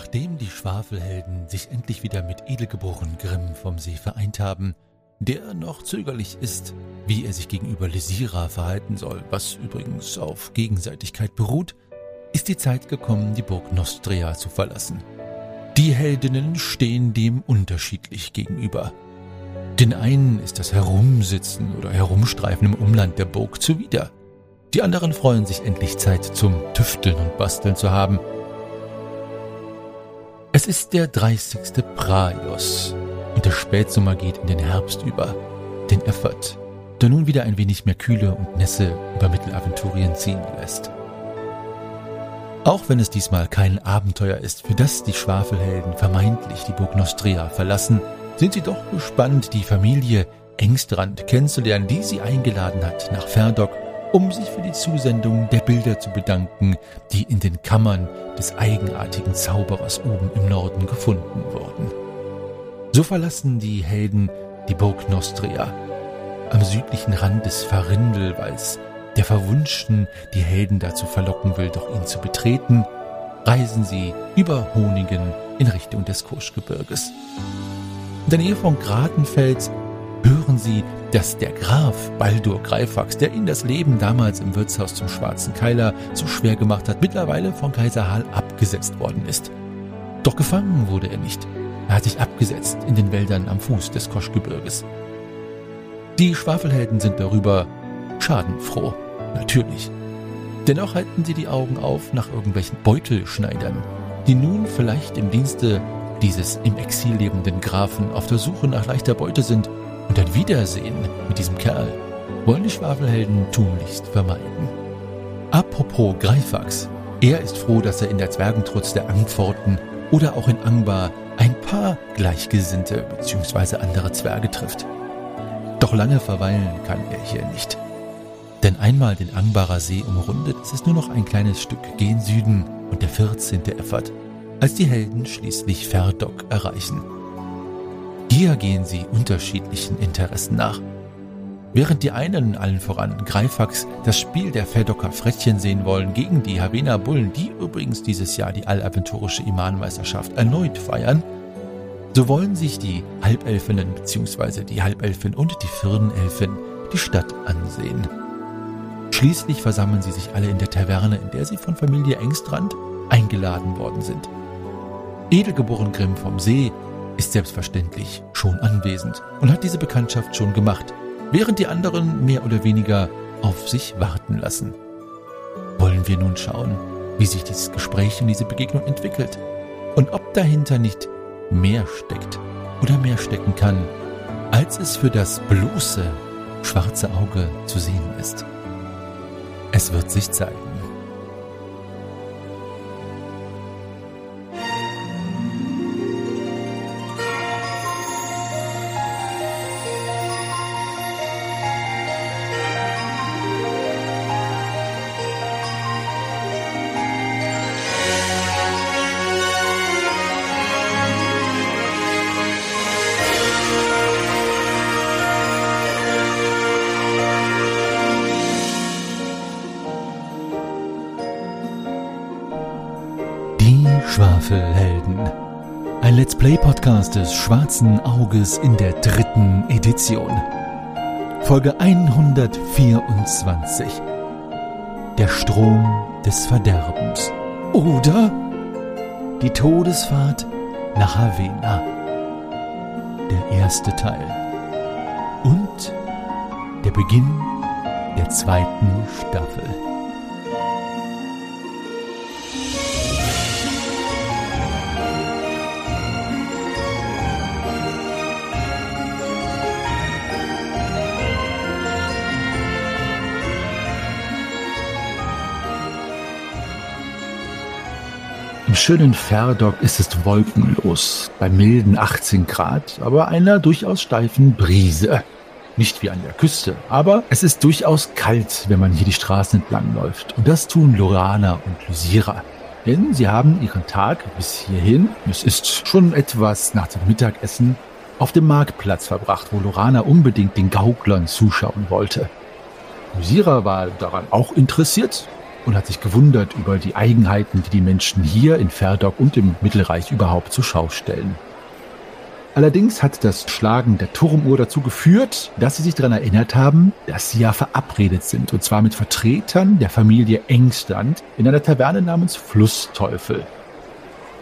Nachdem die Schwafelhelden sich endlich wieder mit Edelgeboren Grimm vom See vereint haben, der noch zögerlich ist, wie er sich gegenüber Lysira verhalten soll, was übrigens auf Gegenseitigkeit beruht, ist die Zeit gekommen, die Burg Nostria zu verlassen. Die Heldinnen stehen dem unterschiedlich gegenüber. Den einen ist das Herumsitzen oder Herumstreifen im Umland der Burg zuwider. Die anderen freuen sich endlich Zeit zum Tüfteln und Basteln zu haben. Es ist der 30. Praios und der Spätsommer geht in den Herbst über, den Effort, der nun wieder ein wenig mehr Kühle und Nässe über Mittelaventurien ziehen lässt. Auch wenn es diesmal kein Abenteuer ist, für das die Schwafelhelden vermeintlich die Burg Nostria verlassen, sind sie doch gespannt, die Familie Engstrand kennenzulernen, die sie eingeladen hat nach Ferdok um sich für die Zusendung der Bilder zu bedanken, die in den Kammern des eigenartigen Zauberers oben im Norden gefunden wurden. So verlassen die Helden die Burg Nostria am südlichen Rand des Farindelwalds, der verwunschen die Helden dazu verlocken will, doch ihn zu betreten, reisen sie über Honigen in Richtung des Kurschgebirges. In der Nähe von Gratenfels hören sie dass der Graf Baldur Greifax, der ihnen das Leben damals im Wirtshaus zum Schwarzen Keiler so schwer gemacht hat, mittlerweile von Kaiser Hal abgesetzt worden ist. Doch gefangen wurde er nicht. Er hat sich abgesetzt in den Wäldern am Fuß des Koschgebirges. Die Schwafelhelden sind darüber schadenfroh, natürlich. Dennoch halten sie die Augen auf nach irgendwelchen Beutelschneidern, die nun vielleicht im Dienste dieses im Exil lebenden Grafen auf der Suche nach leichter Beute sind und ein Wiedersehen mit diesem Kerl wollen die Schwafelhelden tunlichst vermeiden. Apropos Greifax. Er ist froh, dass er in der Zwergentrutz der Angpforten oder auch in Angbar ein paar Gleichgesinnte bzw. andere Zwerge trifft. Doch lange verweilen kann er hier nicht. Denn einmal den Angbarer See umrundet, ist es nur noch ein kleines Stück gen Süden und der 14. Effert, als die Helden schließlich Ferdok erreichen. Hier gehen sie unterschiedlichen Interessen nach. Während die einen, allen voran Greifax, das Spiel der Fedocker Frettchen sehen wollen gegen die Havena Bullen, die übrigens dieses Jahr die allaventurische Imanmeisterschaft erneut feiern, so wollen sich die Halbelfinnen bzw. die Halbelfin und die Firnelfin die Stadt ansehen. Schließlich versammeln sie sich alle in der Taverne, in der sie von Familie Engstrand eingeladen worden sind. Edelgeboren Grimm vom See ist selbstverständlich schon anwesend und hat diese Bekanntschaft schon gemacht, während die anderen mehr oder weniger auf sich warten lassen. Wollen wir nun schauen, wie sich dieses Gespräch und diese Begegnung entwickelt und ob dahinter nicht mehr steckt oder mehr stecken kann, als es für das bloße schwarze Auge zu sehen ist. Es wird sich zeigen. Ein Let's Play Podcast des Schwarzen Auges in der dritten Edition. Folge 124. Der Strom des Verderbens. Oder die Todesfahrt nach Havena. Der erste Teil. Und der Beginn der zweiten Staffel. Schönen Ferdok ist es wolkenlos, bei milden 18 Grad, aber einer durchaus steifen Brise. Nicht wie an der Küste, aber es ist durchaus kalt, wenn man hier die Straßen entlang läuft. Und das tun Lorana und Lysira. Denn sie haben ihren Tag bis hierhin, es ist schon etwas nach dem Mittagessen, auf dem Marktplatz verbracht, wo Lorana unbedingt den Gauklern zuschauen wollte. Lysira war daran auch interessiert, und hat sich gewundert über die Eigenheiten, die die Menschen hier in Ferdok und im Mittelreich überhaupt zur Schau stellen. Allerdings hat das Schlagen der Turmuhr dazu geführt, dass sie sich daran erinnert haben, dass sie ja verabredet sind, und zwar mit Vertretern der Familie Engstand in einer Taverne namens Flussteufel.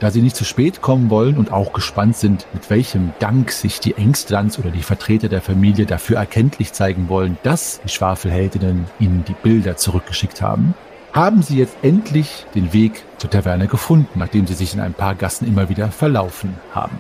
Da sie nicht zu spät kommen wollen und auch gespannt sind, mit welchem Dank sich die Engstlands oder die Vertreter der Familie dafür erkenntlich zeigen wollen, dass die Schwafelheldinnen ihnen die Bilder zurückgeschickt haben, haben sie jetzt endlich den Weg zur Taverne gefunden, nachdem sie sich in ein paar Gassen immer wieder verlaufen haben.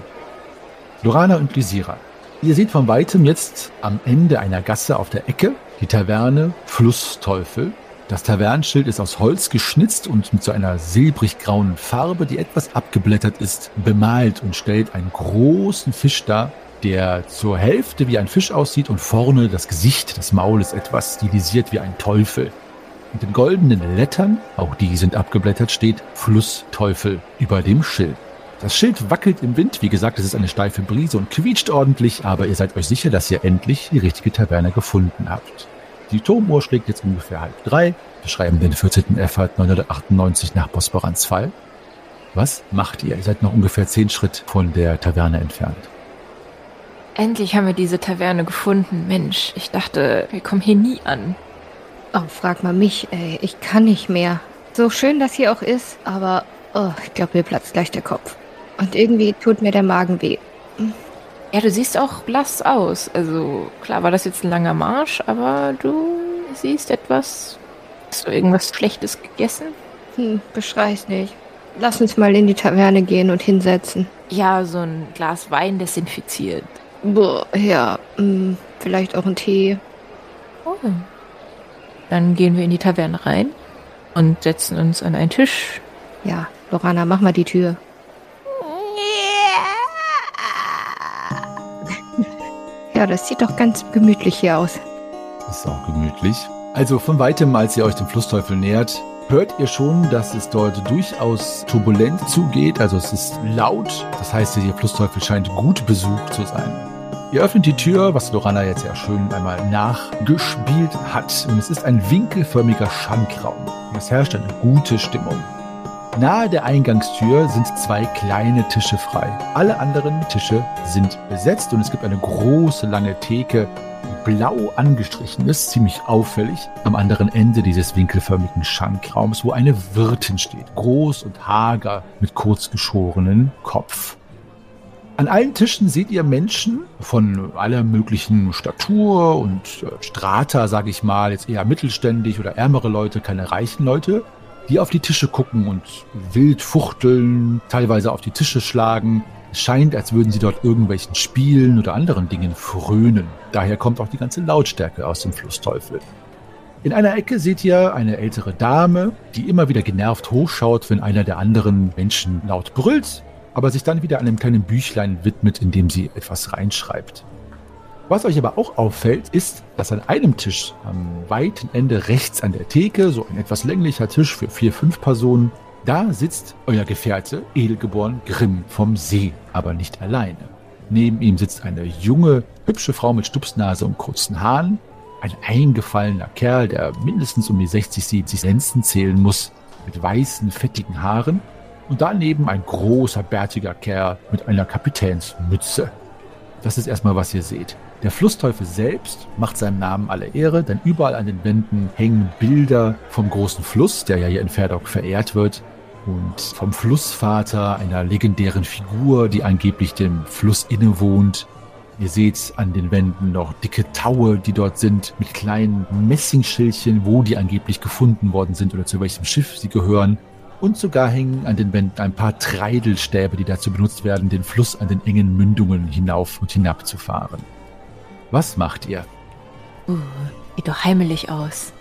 Lorana und Lysira. Ihr seht von weitem jetzt am Ende einer Gasse auf der Ecke die Taverne Flussteufel. Das Tavernenschild ist aus Holz geschnitzt und mit so einer silbrig-grauen Farbe, die etwas abgeblättert ist, bemalt und stellt einen großen Fisch dar, der zur Hälfte wie ein Fisch aussieht und vorne das Gesicht, das Maul ist etwas stilisiert wie ein Teufel. Mit den goldenen Lettern, auch die sind abgeblättert, steht Flussteufel über dem Schild. Das Schild wackelt im Wind. Wie gesagt, es ist eine steife Brise und quietscht ordentlich, aber ihr seid euch sicher, dass ihr endlich die richtige Taverne gefunden habt. Die Turmuhr schlägt jetzt ungefähr halb drei. Wir schreiben den 14. Effort 998 nach Bosporans Fall. Was macht ihr? Ihr seid noch ungefähr zehn Schritt von der Taverne entfernt. Endlich haben wir diese Taverne gefunden. Mensch, ich dachte, wir kommen hier nie an. Oh, frag mal mich, ey. Ich kann nicht mehr. So schön das hier auch ist, aber oh, ich glaube, mir platzt gleich der Kopf. Und irgendwie tut mir der Magen weh. Ja, du siehst auch blass aus. Also klar war das jetzt ein langer Marsch, aber du siehst etwas. Hast du irgendwas Schlechtes gegessen? Hm, beschrei's nicht. Lass uns mal in die Taverne gehen und hinsetzen. Ja, so ein Glas Wein desinfiziert. Boah, ja. Hm, vielleicht auch ein Tee. Oh. Dann gehen wir in die Taverne rein und setzen uns an einen Tisch. Ja, Lorana, mach mal die Tür. Ja, das sieht doch ganz gemütlich hier aus. Das ist auch gemütlich. Also von weitem, als ihr euch dem Flussteufel nähert, hört ihr schon, dass es dort durchaus turbulent zugeht. Also es ist laut. Das heißt, der Flussteufel scheint gut besucht zu sein. Ihr öffnet die Tür, was Lorana jetzt ja schön einmal nachgespielt hat. Und es ist ein winkelförmiger Schankraum. es herrscht eine gute Stimmung. Nahe der Eingangstür sind zwei kleine Tische frei. Alle anderen Tische sind besetzt und es gibt eine große lange Theke, die blau angestrichen ist, ziemlich auffällig, am anderen Ende dieses winkelförmigen Schankraums, wo eine Wirtin steht, groß und hager mit kurz geschorenen Kopf. An allen Tischen seht ihr Menschen von aller möglichen Statur und äh, Strata, sage ich mal, jetzt eher mittelständig oder ärmere Leute, keine reichen Leute die auf die Tische gucken und wild fuchteln, teilweise auf die Tische schlagen. Es scheint, als würden sie dort irgendwelchen Spielen oder anderen Dingen frönen. Daher kommt auch die ganze Lautstärke aus dem Flussteufel. In einer Ecke seht ihr eine ältere Dame, die immer wieder genervt hochschaut, wenn einer der anderen Menschen laut brüllt, aber sich dann wieder einem kleinen Büchlein widmet, in dem sie etwas reinschreibt. Was euch aber auch auffällt, ist, dass an einem Tisch am weiten Ende rechts an der Theke, so ein etwas länglicher Tisch für vier, fünf Personen, da sitzt euer Gefährte, edelgeboren Grimm vom See, aber nicht alleine. Neben ihm sitzt eine junge, hübsche Frau mit Stupsnase und kurzen Haaren, ein eingefallener Kerl, der mindestens um die 60, 70 Lenzen zählen muss, mit weißen, fettigen Haaren, und daneben ein großer, bärtiger Kerl mit einer Kapitänsmütze. Das ist erstmal, was ihr seht. Der Flussteufel selbst macht seinem Namen alle Ehre, denn überall an den Wänden hängen Bilder vom großen Fluss, der ja hier in Ferdok verehrt wird, und vom Flussvater, einer legendären Figur, die angeblich dem Fluss innewohnt. Ihr seht an den Wänden noch dicke Taue, die dort sind, mit kleinen Messingschildchen, wo die angeblich gefunden worden sind oder zu welchem Schiff sie gehören. Und sogar hängen an den Wänden ein paar Treidelstäbe, die dazu benutzt werden, den Fluss an den engen Mündungen hinauf und hinab zu fahren. Was macht ihr? Uh, sieht doch heimelig aus.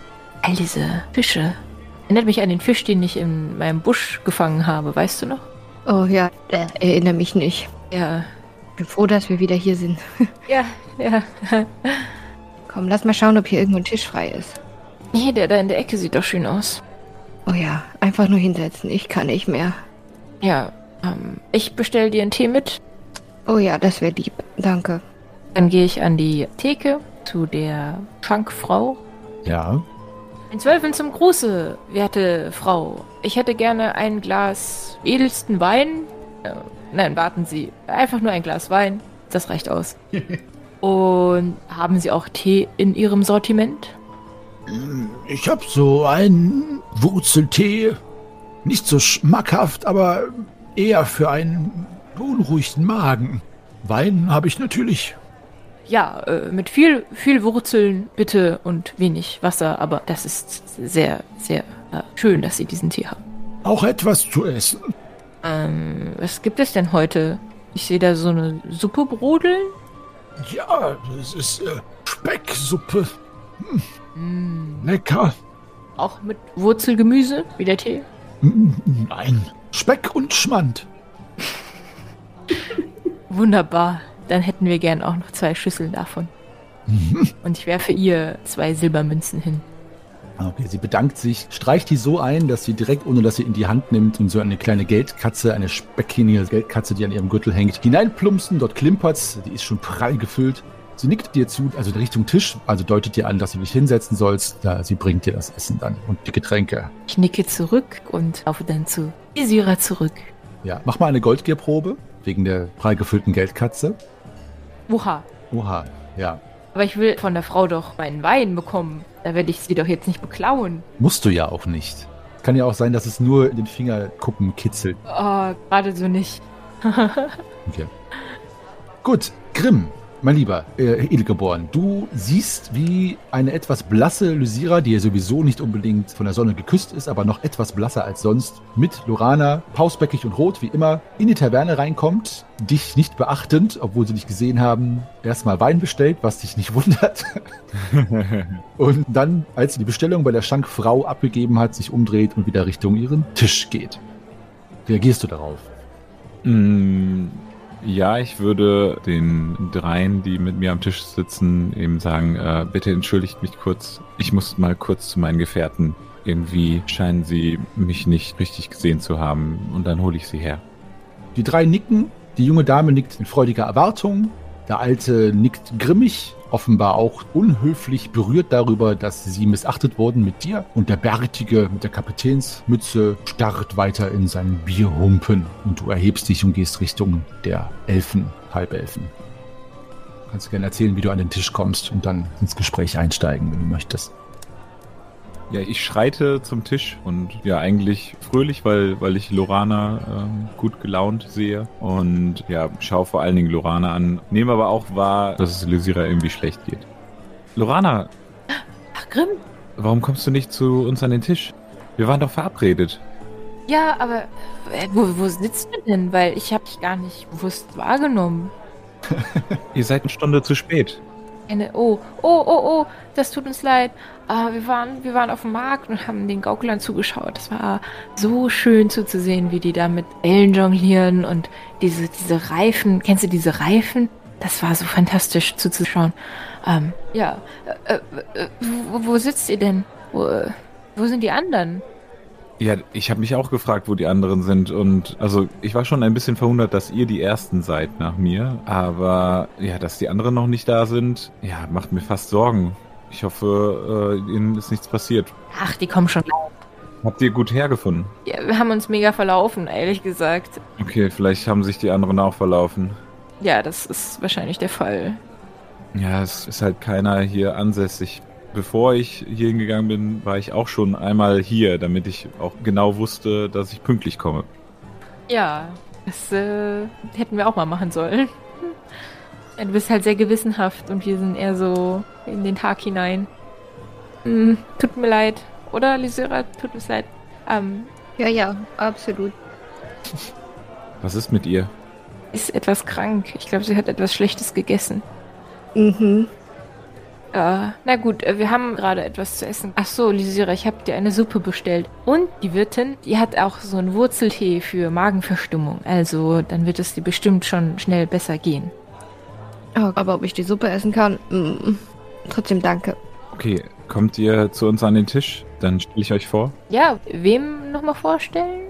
All diese Fische. Erinnert mich an den Fisch, den ich in meinem Busch gefangen habe, weißt du noch? Oh ja, äh, erinnere mich nicht. Ja. Bin froh, dass wir wieder hier sind. ja, ja. Komm, lass mal schauen, ob hier irgendwo ein Tisch frei ist. Hier, der da in der Ecke sieht doch schön aus. Oh ja, einfach nur hinsetzen. Ich kann nicht mehr. Ja, ähm, ich bestell dir einen Tee mit. Oh ja, das wäre lieb. Danke. Dann gehe ich an die Theke zu der Schankfrau. Ja. In Zwölfen zum Gruße, werte Frau. Ich hätte gerne ein Glas edelsten Wein. Äh, nein, warten Sie. Einfach nur ein Glas Wein. Das reicht aus. Und haben Sie auch Tee in Ihrem Sortiment? Ich habe so einen Wurzeltee. Nicht so schmackhaft, aber eher für einen beunruhigten Magen. Wein habe ich natürlich. Ja, äh, mit viel, viel Wurzeln bitte und wenig Wasser, aber das ist sehr, sehr äh, schön, dass Sie diesen Tee haben. Auch etwas zu essen. Ähm, was gibt es denn heute? Ich sehe da so eine Suppe brodeln. Ja, das ist äh, Specksuppe. Hm. Lecker. Auch mit Wurzelgemüse, wie der Tee? Nein, Speck und Schmand. Wunderbar. Dann hätten wir gern auch noch zwei Schüsseln davon. Und ich werfe ihr zwei Silbermünzen hin. Okay, sie bedankt sich, streicht die so ein, dass sie direkt, ohne dass sie in die Hand nimmt, in so eine kleine Geldkatze, eine speckige Geldkatze, die an ihrem Gürtel hängt, hineinplumpsen. Dort klimpert's, die ist schon prall gefüllt. Sie nickt dir zu, also Richtung Tisch, also deutet dir an, dass du dich hinsetzen sollst. Da, sie bringt dir das Essen dann und die Getränke. Ich nicke zurück und laufe dann zu Isira zurück. Ja, mach mal eine Goldgierprobe wegen der prall gefüllten Geldkatze. Oha. Oha, ja. Aber ich will von der Frau doch meinen Wein bekommen. Da werde ich sie doch jetzt nicht beklauen. Musst du ja auch nicht. Kann ja auch sein, dass es nur in den Fingerkuppen kitzelt. Oh, gerade so nicht. okay. Gut, Grimm, mein Lieber, äh, Edelgeboren, du siehst, wie eine etwas blasse Lysira, die ja sowieso nicht unbedingt von der Sonne geküsst ist, aber noch etwas blasser als sonst, mit Lorana, pausbäckig und rot wie immer, in die Taverne reinkommt, dich nicht beachtend, obwohl sie dich gesehen haben, erstmal Wein bestellt, was dich nicht wundert. und dann, als sie die Bestellung bei der Schankfrau abgegeben hat, sich umdreht und wieder Richtung ihren Tisch geht. Reagierst du darauf? Mm, ja, ich würde den dreien, die mit mir am Tisch sitzen, eben sagen, äh, bitte entschuldigt mich kurz. Ich muss mal kurz zu meinen Gefährten. Irgendwie scheinen sie mich nicht richtig gesehen zu haben und dann hole ich sie her. Die drei nicken, die junge Dame nickt in freudiger Erwartung, der Alte nickt grimmig, offenbar auch unhöflich berührt darüber, dass sie missachtet wurden mit dir. Und der Bärtige mit der Kapitänsmütze starrt weiter in seinen Bierhumpen. Und du erhebst dich und gehst Richtung der Elfen, Halbelfen. Kannst du gerne erzählen, wie du an den Tisch kommst und dann ins Gespräch einsteigen, wenn du möchtest. Ja, ich schreite zum Tisch und ja, eigentlich fröhlich, weil, weil ich Lorana ähm, gut gelaunt sehe und ja, schaue vor allen Dingen Lorana an, nehme aber auch wahr, dass es Lysira irgendwie schlecht geht. Lorana! Ach, Grimm? Warum kommst du nicht zu uns an den Tisch? Wir waren doch verabredet. Ja, aber äh, wo, wo sitzt du denn? Weil ich habe dich gar nicht bewusst wahrgenommen. Ihr seid eine Stunde zu spät. Eine, oh, oh, oh, oh, das tut uns leid. Uh, wir, waren, wir waren auf dem Markt und haben den Gauklern zugeschaut. Das war so schön zuzusehen, wie die da mit Ellen jonglieren und diese, diese Reifen. Kennst du diese Reifen? Das war so fantastisch zuzuschauen. Um, ja, äh, äh, wo, wo, sitzt ihr denn? Wo, wo sind die anderen? Ja, ich habe mich auch gefragt, wo die anderen sind. Und also ich war schon ein bisschen verwundert, dass ihr die Ersten seid nach mir. Aber ja, dass die anderen noch nicht da sind, ja, macht mir fast Sorgen. Ich hoffe, äh, ihnen ist nichts passiert. Ach, die kommen schon. Habt ihr gut hergefunden? Ja, wir haben uns mega verlaufen, ehrlich gesagt. Okay, vielleicht haben sich die anderen auch verlaufen. Ja, das ist wahrscheinlich der Fall. Ja, es ist halt keiner hier ansässig. Bevor ich hier hingegangen bin, war ich auch schon einmal hier, damit ich auch genau wusste, dass ich pünktlich komme. Ja, das äh, hätten wir auch mal machen sollen. Du bist halt sehr gewissenhaft und wir sind eher so in den Tag hinein. Hm, tut mir leid. Oder, Lysira? Tut mir leid. Ähm, ja, ja, absolut. Was ist mit ihr? Ist etwas krank. Ich glaube, sie hat etwas Schlechtes gegessen. Mhm. Äh, na gut, äh, wir haben gerade etwas zu essen. Ach so, Lysira, ich habe dir eine Suppe bestellt. Und die Wirtin, die hat auch so einen Wurzeltee für Magenverstimmung. Also, dann wird es dir bestimmt schon schnell besser gehen. Oh, aber ob ich die Suppe essen kann? Mm, trotzdem danke. Okay, kommt ihr zu uns an den Tisch? Dann stelle ich euch vor. Ja, wem nochmal vorstellen?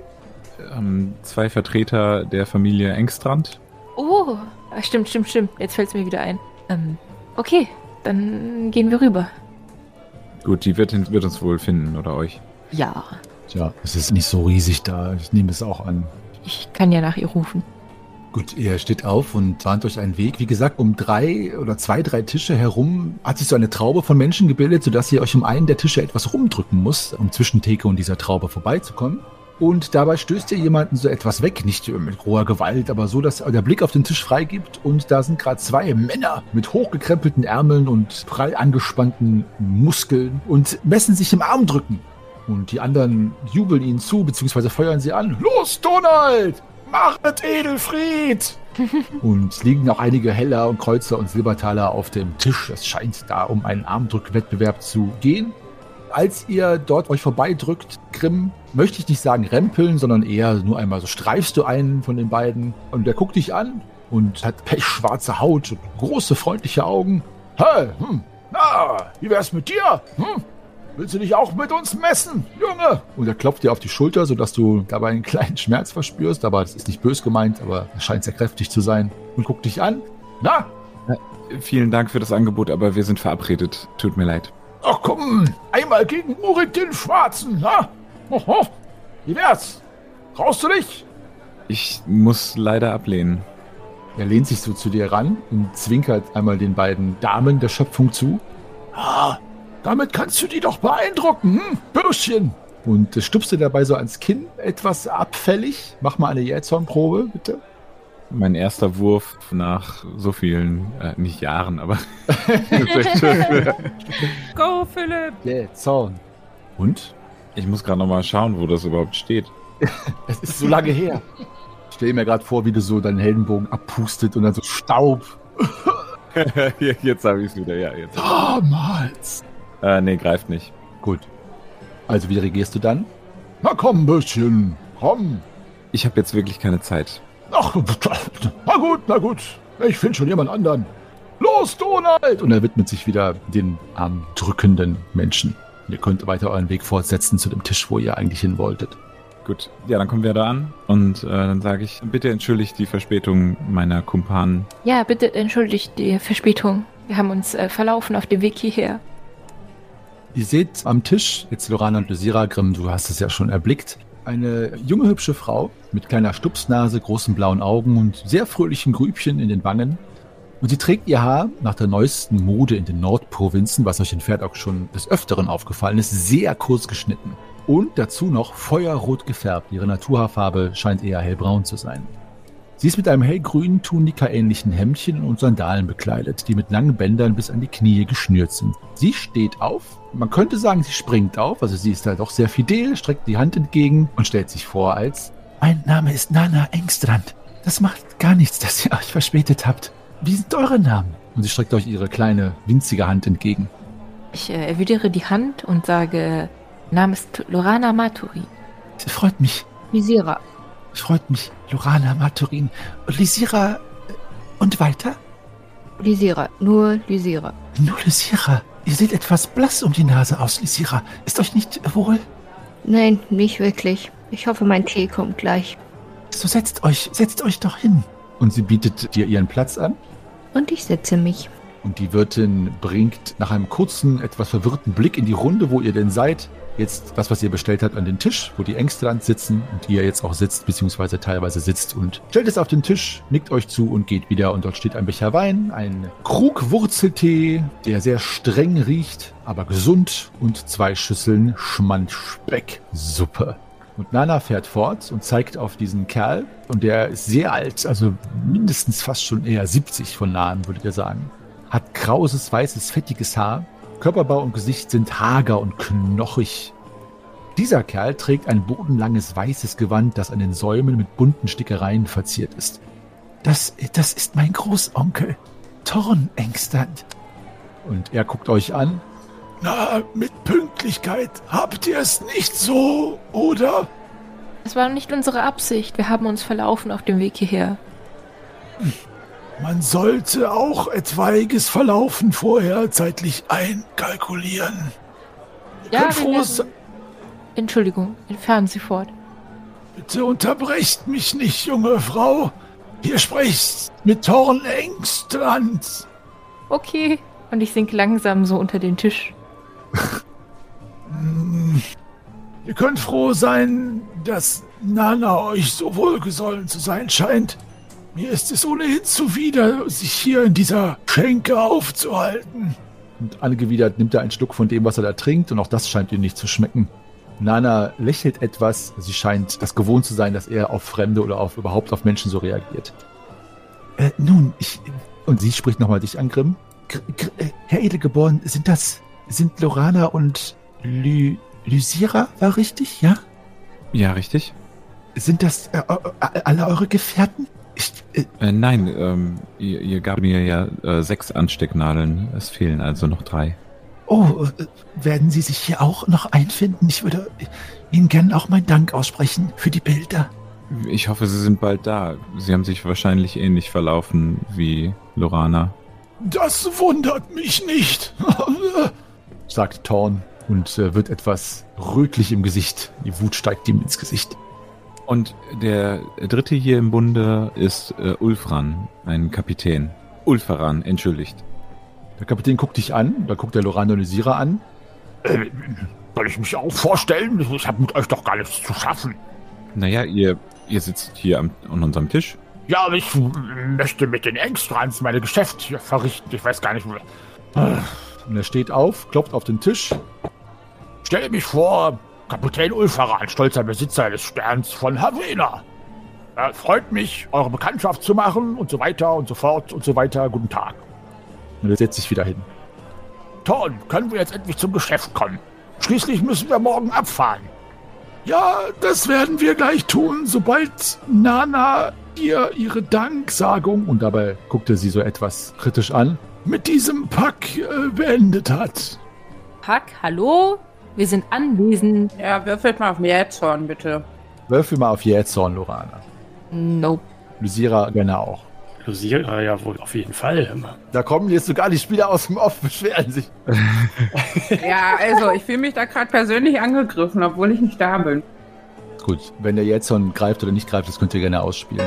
Ähm, zwei Vertreter der Familie Engstrand. Oh, stimmt, stimmt, stimmt. Jetzt fällt es mir wieder ein. Ähm, okay, dann gehen wir rüber. Gut, die wird, wird uns wohl finden oder euch. Ja, Tja, es ist nicht so riesig da. Ich nehme es auch an. ich kann ja nach ihr rufen. Gut, ihr steht auf und bahnt euch einen Weg. Wie gesagt, um drei oder zwei, drei Tische herum hat sich so eine Traube von Menschen gebildet, sodass ihr euch um einen der Tische etwas rumdrücken müsst, um zwischen Theke und dieser Traube vorbeizukommen. Und dabei stößt ihr jemanden so etwas weg, nicht mit roher Gewalt, aber so, dass der Blick auf den Tisch freigibt und da sind gerade zwei Männer mit hochgekrempelten Ärmeln und prall angespannten Muskeln und messen sich im Armdrücken. Und die anderen jubeln ihnen zu, beziehungsweise feuern sie an. Los, Donald! Machet Edelfried! und liegen auch einige Heller und Kreuzer und Silbertaler auf dem Tisch. Es scheint da um einen Armdrückwettbewerb zu gehen. Als ihr dort euch vorbeidrückt, Grimm, möchte ich nicht sagen rempeln, sondern eher nur einmal so streifst du einen von den beiden und der guckt dich an und hat pechschwarze Haut und große freundliche Augen. Hey, hm, na, wie wär's mit dir? Hm? Willst du dich auch mit uns messen, Junge? Und er klopft dir auf die Schulter, sodass du dabei einen kleinen Schmerz verspürst, aber das ist nicht bös gemeint, aber er scheint sehr kräftig zu sein und guckt dich an. Na, Vielen Dank für das Angebot, aber wir sind verabredet. Tut mir leid. Ach komm, einmal gegen Murit den Schwarzen, na? Oho, wie wär's? Traust du dich? Ich muss leider ablehnen. Er lehnt sich so zu dir ran und zwinkert einmal den beiden Damen der Schöpfung zu. Ah, damit kannst du die doch beeindrucken, hm? Bürschchen. Und stupst dir dabei so ans Kinn, etwas abfällig. Mach mal eine Jähzornprobe, bitte. Mein erster Wurf nach so vielen, äh, nicht Jahren, aber Go, Philipp! Jähzorn. Und? ich muss gerade noch mal schauen, wo das überhaupt steht. Es ist so lange her. Ich stell mir gerade vor, wie du so deinen Heldenbogen abpustet und dann so Staub. jetzt habe ich es wieder, ja. Jetzt. Damals. Äh, nee, greift nicht. Gut. Also wie reagierst du dann? Na komm, Bürschchen, komm. Ich habe jetzt wirklich keine Zeit. Ach, na gut, na gut. Ich finde schon jemand anderen. Los, Donald! Und er widmet sich wieder den armdrückenden Menschen. Ihr könnt weiter euren Weg fortsetzen zu dem Tisch, wo ihr eigentlich hin wolltet. Gut, ja, dann kommen wir da an und äh, dann sage ich, bitte entschuldigt die Verspätung meiner Kumpanen. Ja, bitte entschuldigt die Verspätung. Wir haben uns äh, verlaufen auf dem Weg hierher. Ihr seht am Tisch, jetzt Lorana und Lysira, Grimm, du hast es ja schon erblickt, eine junge, hübsche Frau mit kleiner Stupsnase, großen blauen Augen und sehr fröhlichen Grübchen in den Wangen. Und sie trägt ihr Haar nach der neuesten Mode in den Nordprovinzen, was euch in Ferdok schon des Öfteren aufgefallen ist, sehr kurz geschnitten. Und dazu noch feuerrot gefärbt. Ihre Naturhaarfarbe scheint eher hellbraun zu sein. Sie ist mit einem hellgrünen Tunika-ähnlichen Hemdchen und Sandalen bekleidet, die mit langen Bändern bis an die Knie geschnürt sind. Sie steht auf, man könnte sagen, sie springt auf, also sie ist da doch sehr fidel, streckt die Hand entgegen und stellt sich vor als Mein Name ist Nana Engstrand. Das macht gar nichts, dass ihr euch verspätet habt. Wie sind eure Namen? Und sie streckt euch ihre kleine, winzige Hand entgegen. Ich äh, erwidere die Hand und sage, Name ist Lorana Maturi. Freut mich, Visira. Freut mich, Lorana Maturin. Lysira, äh, und weiter? Lysira. Nur Lysira. Nur Lysira. Ihr seht etwas blass um die Nase aus, Lysira. Ist euch nicht wohl? Nein, nicht wirklich. Ich hoffe, mein Tee kommt gleich. So setzt euch, setzt euch doch hin. Und sie bietet dir ihren Platz an. Und ich setze mich. Und die Wirtin bringt nach einem kurzen, etwas verwirrten Blick in die Runde, wo ihr denn seid, jetzt das, was ihr bestellt habt, an den Tisch, wo die Engstrand sitzen und ihr jetzt auch sitzt, beziehungsweise teilweise sitzt und stellt es auf den Tisch, nickt euch zu und geht wieder. Und dort steht ein Becher Wein, ein Krug Wurzeltee, der sehr streng riecht, aber gesund und zwei Schüsseln Schmandspecksuppe. Und Nana fährt fort und zeigt auf diesen Kerl. Und der ist sehr alt, also mindestens fast schon eher 70 von Nahen, würdet ihr sagen. Hat krauses, weißes, fettiges Haar. Körperbau und Gesicht sind hager und knochig. Dieser Kerl trägt ein bodenlanges weißes Gewand, das an den Säumen mit bunten Stickereien verziert ist. Das, das ist mein Großonkel, Thorn Engstad. Und er guckt euch an. Na, mit Pünktlichkeit habt ihr es nicht so, oder? Es war nicht unsere Absicht. Wir haben uns verlaufen auf dem Weg hierher. Man sollte auch etwaiges Verlaufen vorher zeitlich einkalkulieren. Ja, Könnt wir frohes, werden- Entschuldigung, entfernen Sie fort. bitte unterbrecht mich nicht, junge Frau. Ihr sprecht mit Thorn Engstrand. Okay. Und ich sinke langsam so unter den Tisch. Ihr könnt froh sein, dass Nana euch so wohlgesollen zu sein scheint. Mir ist es ohnehin zuwider, sich hier in dieser Schenke aufzuhalten. Und angewidert nimmt er einen Schluck von dem, was er da trinkt, und auch das scheint ihm nicht zu schmecken. Nana lächelt etwas. Sie scheint das gewohnt zu sein, dass er auf Fremde oder auf überhaupt auf Menschen so reagiert. Äh, nun, ich. Und sie spricht nochmal dich an, Grimm. Gr Gr äh, Herr Edelgeboren, sind das. Sind Lorana und Ly Lysira, war richtig, ja? Ja, richtig. Sind das äh, äh, alle eure Gefährten? Äh, Äh, nein, ähm, ihr, ihr gab mir ja äh, sechs Anstecknadeln. Es fehlen also noch drei. oh, äh, werden Sie sich hier auch noch einfinden? Ich würde Ihnen gern auch meinen Dank aussprechen für die Bilder. Ich hoffe, Sie sind bald da. Sie haben sich wahrscheinlich ähnlich verlaufen wie Lorana. Das wundert mich nicht. sagt Thorn und äh, wird etwas rötlich im Gesicht. Die Wut steigt ihm ins Gesicht. Und der dritte hier im Bunde ist äh, Ulfran, ein Kapitän. Ulfaran, entschuldigt. Der Kapitän guckt dich an, da guckt der Lorana und Lysira an. Äh, soll ich mich auch vorstellen? Ich habe mit euch doch gar nichts zu schaffen. Naja, ihr, ihr sitzt hier am, an unserem Tisch. Ja, aber ich möchte mit den Engstrans meine Geschäfte hier verrichten. Ich weiß gar nicht, wo. Und er steht auf, klopft auf den Tisch. Stell mich vor, Kapitän Ulfaran, stolzer Besitzer des Sterns von Havena. Äh, freut mich, eure Bekanntschaft zu machen und so weiter und so fort und so weiter. Guten Tag. Und er setzt sich wieder hin. Thorn, können wir jetzt endlich zum Geschäft kommen? Schließlich müssen wir morgen abfahren. Ja, das werden wir gleich tun, sobald Nana dir ihre Danksagung, Und dabei guckt er sie so etwas kritisch an. mit diesem Pack äh, beendet hat. Pack, hallo? Wir sind anwesend. Ja, würfelt mal auf Meerzorn, bitte. Würfel mal auf Jähzorn, Lorana. Nope. Lysira gerne auch. Losierer ja wohl auf jeden Fall. Da kommen jetzt sogar die Spieler aus dem Off, beschweren sich. Ja, also ich fühle mich da gerade persönlich angegriffen, obwohl ich nicht da bin. Gut, wenn der Jähzorn greift oder nicht greift, das könnt ihr gerne ausspielen.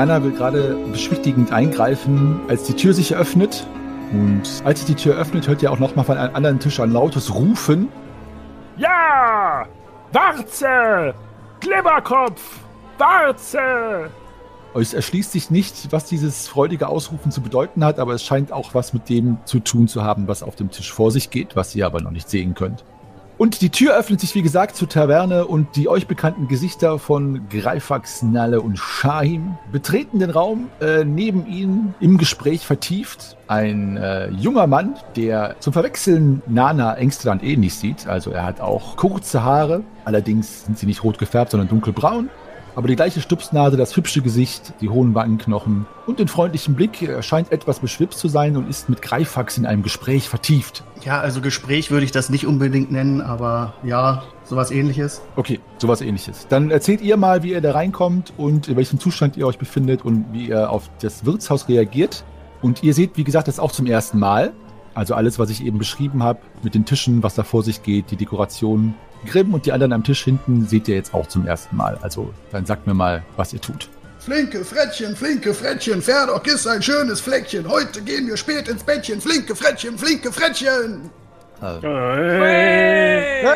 Nana will gerade beschwichtigend eingreifen, als die Tür sich öffnet. Und als sich die Tür öffnet, hört ihr auch nochmal von einem anderen Tisch ein lautes Rufen. Ja! Warze! Klibberkopf! Warze! Es erschließt sich nicht, was dieses freudige Ausrufen zu bedeuten hat, aber es scheint auch was mit dem zu tun zu haben, was auf dem Tisch vor sich geht, was ihr aber noch nicht sehen könnt. Und die Tür öffnet sich, wie gesagt, zur Taverne und die euch bekannten Gesichter von Greifax, Nalle und Shahim betreten den Raum. Äh, neben ihnen im Gespräch vertieft ein äh, junger Mann, der zum Verwechseln Nana Engstrand ähnlich sieht. Also er hat auch kurze Haare, allerdings sind sie nicht rot gefärbt, sondern dunkelbraun. Aber die gleiche Stupsnase, das hübsche Gesicht, die hohen Wangenknochen und den freundlichen Blick. Er scheint etwas beschwipst zu sein und ist mit Greifax in einem Gespräch vertieft. Ja, also Gespräch würde ich das nicht unbedingt nennen, aber ja, sowas ähnliches. Okay, sowas ähnliches. Dann erzählt ihr mal, wie ihr da reinkommt und in welchem Zustand ihr euch befindet und wie ihr auf das Wirtshaus reagiert. Und ihr seht, wie gesagt, das auch zum ersten Mal. Also alles, was ich eben beschrieben habe, mit den Tischen, was da vor sich geht, die Dekorationen. Grimm und die anderen am Tisch hinten seht ihr jetzt auch zum ersten Mal. Also dann sagt mir mal, was ihr tut. Flinke Frettchen, flinke Frettchen, Pferdock ist ein schönes Fleckchen. Heute gehen wir spät ins Bettchen. Flinke Frettchen, flinke Frettchen. Hey!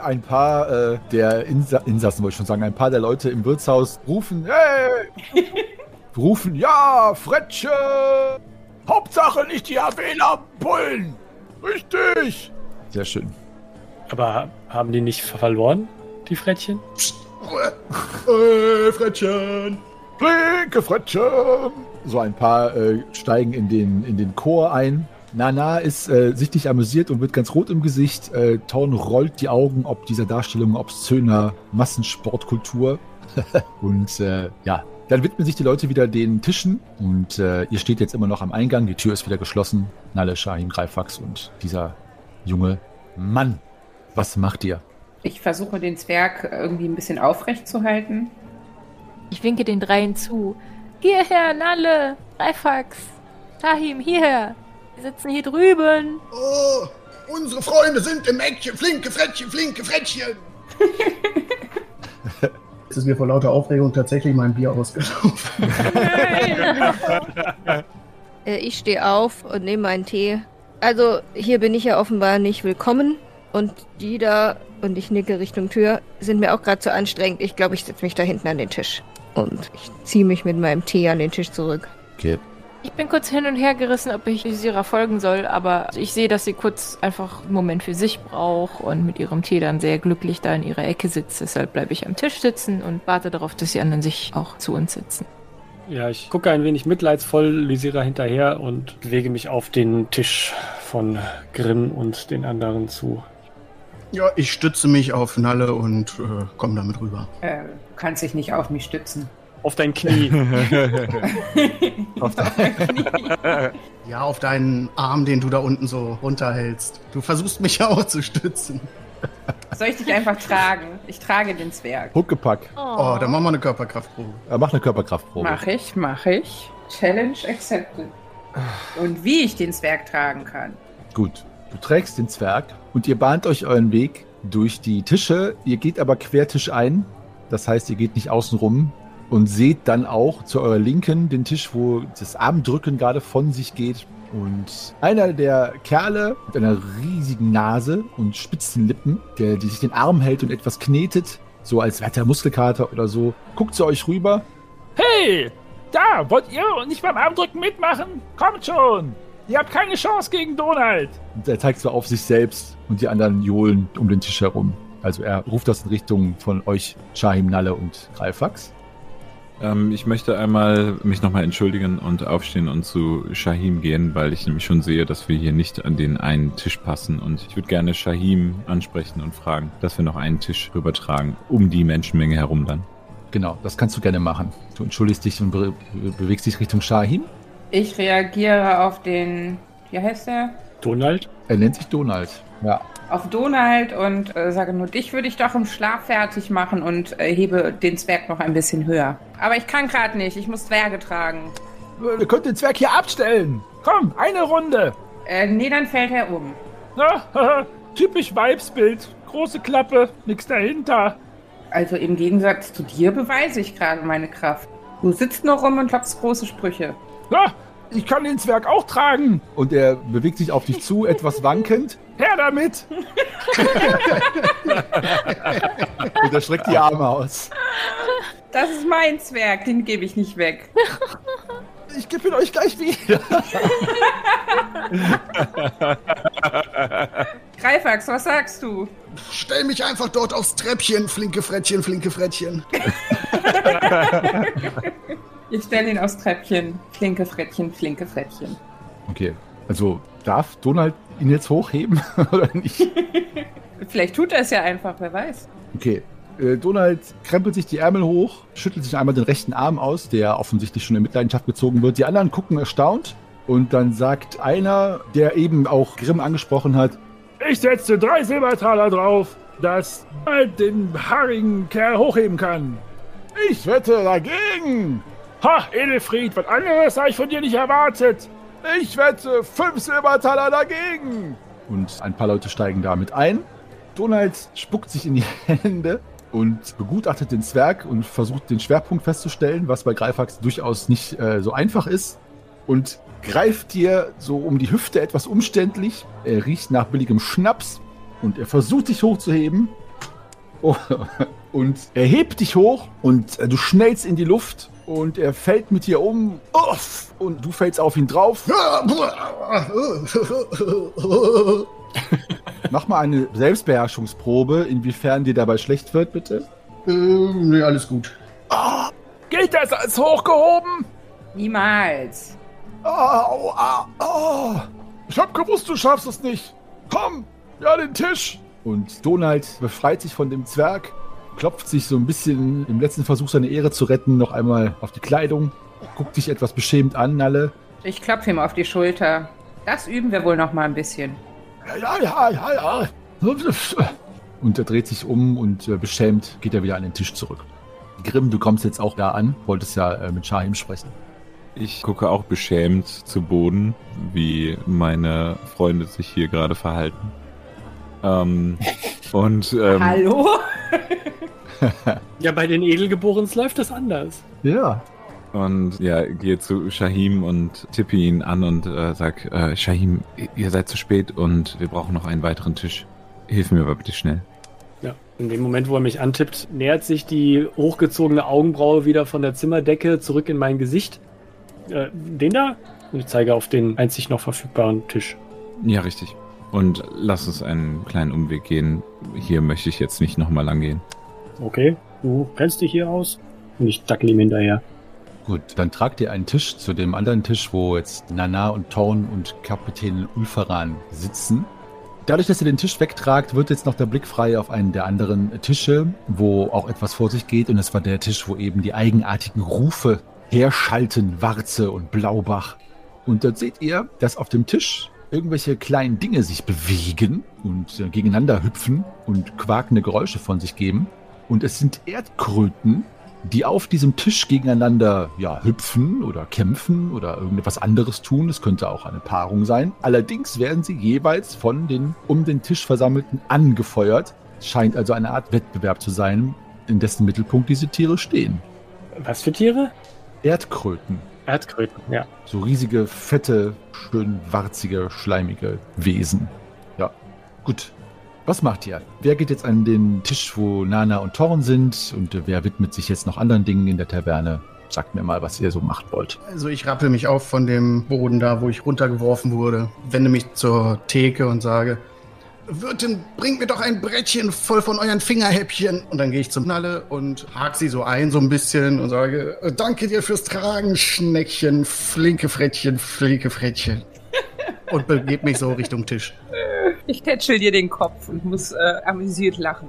Ein paar äh, der Insa Insassen, wollte ich schon sagen, ein paar der Leute im Wirtshaus rufen, hey! rufen, ja, Frettchen! Hauptsache nicht die Avela-Bullen! Richtig! Sehr schön. Aber haben die nicht verloren, die Frettchen? Hey, Frettchen. Flinke Frettchen! So ein paar äh, steigen in den, in den Chor ein. Nana ist äh, sichtlich amüsiert und wird ganz rot im Gesicht. Äh, Torn rollt die Augen ob dieser Darstellung obszöner Massensportkultur. und äh, ja, dann widmen sich die Leute wieder den Tischen und äh, ihr steht jetzt immer noch am Eingang. Die Tür ist wieder geschlossen. Nalle, Shahim, Greifax und dieser junge Mann. Was macht ihr? Ich versuche den Zwerg irgendwie ein bisschen aufrecht zu halten. Ich winke den dreien zu. Hierher, Nalle, Reifax, Tahim, hierher. Wir sitzen hier drüben. Oh, unsere Freunde sind im Eckchen. Flinke Frettchen, flinke Frettchen. Es ist mir vor lauter Aufregung tatsächlich mein Bier ausgelaufen. Äh, ich stehe auf und nehme meinen Tee. Also, hier bin ich ja offenbar nicht willkommen. Und die da, und ich nicke Richtung Tür, sind mir auch gerade zu anstrengend. Ich glaube, ich setze mich da hinten an den Tisch. Und ich ziehe mich mit meinem Tee an den Tisch zurück. Okay. Ich bin kurz hin und her gerissen, ob ich Lysira folgen soll, aber ich sehe, dass sie kurz einfach einen Moment für sich braucht und mit ihrem Tee dann sehr glücklich da in ihrer Ecke sitzt. Deshalb bleibe ich am Tisch sitzen und warte darauf, dass die anderen sich auch zu uns setzen. Ja, ich gucke ein wenig mitleidsvoll Lysira hinterher und bewege mich auf den Tisch von Grimm und den anderen zu. Ja, ich stütze mich auf Nalle und äh, komme damit rüber. Äh, du kannst dich nicht auf mich stützen. Auf dein Knie. Auf der- Ja, auf deinen Arm, den du da unten so runterhältst. Du versuchst mich ja auch zu stützen. Soll ich dich einfach tragen? Ich trage den Zwerg. Huckepack. Oh, dann machen wir eine Körperkraftprobe. Äh, mach eine Körperkraftprobe. Mach ich, mach ich. Challenge accepted. Und wie ich den Zwerg tragen kann. Gut. Du trägst den Zwerg und ihr bahnt euch euren Weg durch die Tische. Ihr geht aber quertisch ein. Das heißt, ihr geht nicht außen rum und seht dann auch zu eurer Linken den Tisch, wo das Armdrücken gerade von sich geht. Und einer der Kerle mit einer riesigen Nase und spitzen Lippen, der die sich den Arm hält und etwas knetet, so als wäre er Muskelkater oder so, guckt zu euch rüber. Hey, da, wollt ihr nicht beim Armdrücken mitmachen? Kommt schon! Ihr habt keine Chance gegen Donald! Und er zeigt so auf sich selbst und die anderen johlen um den Tisch herum. Also er ruft das in Richtung von euch, Shahim, Nalle und Greifax. Ähm, ich möchte einmal mich nochmal entschuldigen und aufstehen und zu Shahim gehen, weil ich nämlich schon sehe, dass wir hier nicht an den einen Tisch passen. Und ich würde gerne Shahim ansprechen und fragen, dass wir noch einen Tisch rübertragen, um die Menschenmenge herum dann. Genau, das kannst du gerne machen. Du entschuldigst dich und be bewegst dich Richtung Shahim. Ich reagiere auf den. Wie heißt der? Donald? Er nennt sich Donald. Ja. Auf Donald und äh, sage nur, dich würde ich doch im Schlaf fertig machen und äh, hebe den Zwerg noch ein bisschen höher. Aber ich kann gerade nicht, ich muss Zwerge tragen. Wir könnt den Zwerg hier abstellen! Komm, eine Runde! Äh, nee, dann fällt er um. Na, haha, typisch Weibsbild. Große Klappe, nix dahinter. Also im Gegensatz zu dir beweise ich gerade meine Kraft. Du sitzt nur rum und klopfst große Sprüche. Na, ich kann den Zwerg auch tragen. Und er bewegt sich auf dich zu, etwas wankend. Her damit! Und er streckt die Arme aus. Das ist mein Zwerg, den gebe ich nicht weg. Ich gebe ihn euch gleich wieder. Greifax, was sagst du? Stell mich einfach dort aufs Treppchen, flinke Frettchen, flinke Frettchen. Ich stelle ihn aufs Treppchen. Flinke Frettchen, flinke Frettchen. Okay, also darf Donald ihn jetzt hochheben oder nicht? Vielleicht tut er es ja einfach, wer weiß. Okay. Äh, Donald krempelt sich die Ärmel hoch, schüttelt sich einmal den rechten Arm aus, der offensichtlich schon in Mitleidenschaft gezogen wird. Die anderen gucken erstaunt und dann sagt einer, der eben auch Grimm angesprochen hat, Ich setze drei Silbertaler drauf, dass Donald den haarigen Kerl hochheben kann. ich wette dagegen. Ha, Edelfried, was anderes habe ich von dir nicht erwartet. Ich wette fünf Silbertaler dagegen. Und ein paar Leute steigen damit ein. Donald spuckt sich in die Hände und begutachtet den Zwerg und versucht den Schwerpunkt festzustellen, was bei Greifax durchaus nicht äh, so einfach ist. Und greift dir so um die Hüfte etwas umständlich. Er riecht nach billigem Schnaps und er versucht dich hochzuheben. Oh, und er hebt dich hoch und äh, du schnellst in die Luft und er fällt mit dir um. Uff, und du fällst auf ihn drauf. Mach mal eine Selbstbeherrschungsprobe, inwiefern dir dabei schlecht wird, bitte. Ähm, nee, alles gut. Gilt das als hochgehoben? Niemals. Au, au, au. Ich hab gewusst, du schaffst es nicht. Komm, ja, den Tisch. Und Donald befreit sich von dem Zwerg, klopft sich so ein bisschen im letzten Versuch, seine Ehre zu retten, noch einmal auf die Kleidung, guckt dich etwas beschämt an, Nalle. Ich klopfe ihm auf die Schulter. Das üben wir wohl noch mal ein bisschen. Ja, ja, ja, ja, ja. Und er dreht sich um und äh, beschämt geht er wieder an den Tisch zurück. Grimm, du kommst jetzt auch da an, wolltest ja äh, mit Shahim sprechen. Ich gucke auch beschämt zu Boden, wie meine Freunde sich hier gerade verhalten. Ähm, und ähm, Hallo? Ja, bei den Edelgeborens läuft das anders. Ja. Und ja, gehe zu Shahim und tippe ihn an und äh, sag, äh, Shahim, ihr seid zu spät und wir brauchen noch einen weiteren Tisch. Hilf mir aber bitte schnell. Ja. In dem Moment, wo er mich antippt, nähert sich die hochgezogene Augenbraue wieder von der Zimmerdecke zurück in mein Gesicht. Äh, den da? Und ich zeige auf den einzig noch verfügbaren Tisch. Ja, richtig. Und lass uns einen kleinen Umweg gehen. Hier möchte ich jetzt nicht nochmal lang gehen. Okay, du kennst dich hier aus? Und ich dackel ihm hinterher. Gut, dann tragt ihr einen Tisch zu dem anderen Tisch, wo jetzt Nana und Torn und Kapitän Ulfaran sitzen. Dadurch, dass ihr den Tisch wegtragt, wird jetzt noch der Blick frei auf einen der anderen Tische, wo auch etwas vor sich geht. Und das war der Tisch, wo eben die eigenartigen Rufe herschalten, Warze und Blaubach. Und dort seht ihr, dass auf dem Tisch irgendwelche kleinen Dinge sich bewegen und äh, gegeneinander hüpfen und quakende Geräusche von sich geben. Und es sind Erdkröten, die auf diesem Tisch gegeneinander ja, hüpfen oder kämpfen oder irgendetwas anderes tun. Es könnte auch eine Paarung sein. Allerdings werden sie jeweils von den um den Tisch versammelten angefeuert. Es scheint also eine Art Wettbewerb zu sein, in dessen Mittelpunkt diese Tiere stehen. Was für Tiere? Erdkröten. Erdkröten, ja. So riesige, fette, schön warzige, schleimige Wesen. Ja, gut. Was macht ihr? Wer geht jetzt an den Tisch, wo Nana und Torn sind? Und äh, wer widmet sich jetzt noch anderen Dingen in der Taverne? Sagt mir mal, was ihr so machen wollt. Also ich rappel mich auf von dem Boden da, wo ich runtergeworfen wurde, wende mich zur Theke und sage, Wirtin, bringt mir doch ein Brettchen voll von euren Fingerhäppchen. Und dann gehe ich zum Nalle und hake sie so ein, so ein bisschen und sage, danke dir fürs Tragen, Schneckchen, flinke Frettchen, flinke Frettchen. und begebe mich so Richtung Tisch. Ich tätschel dir den Kopf und muss äh, amüsiert lachen.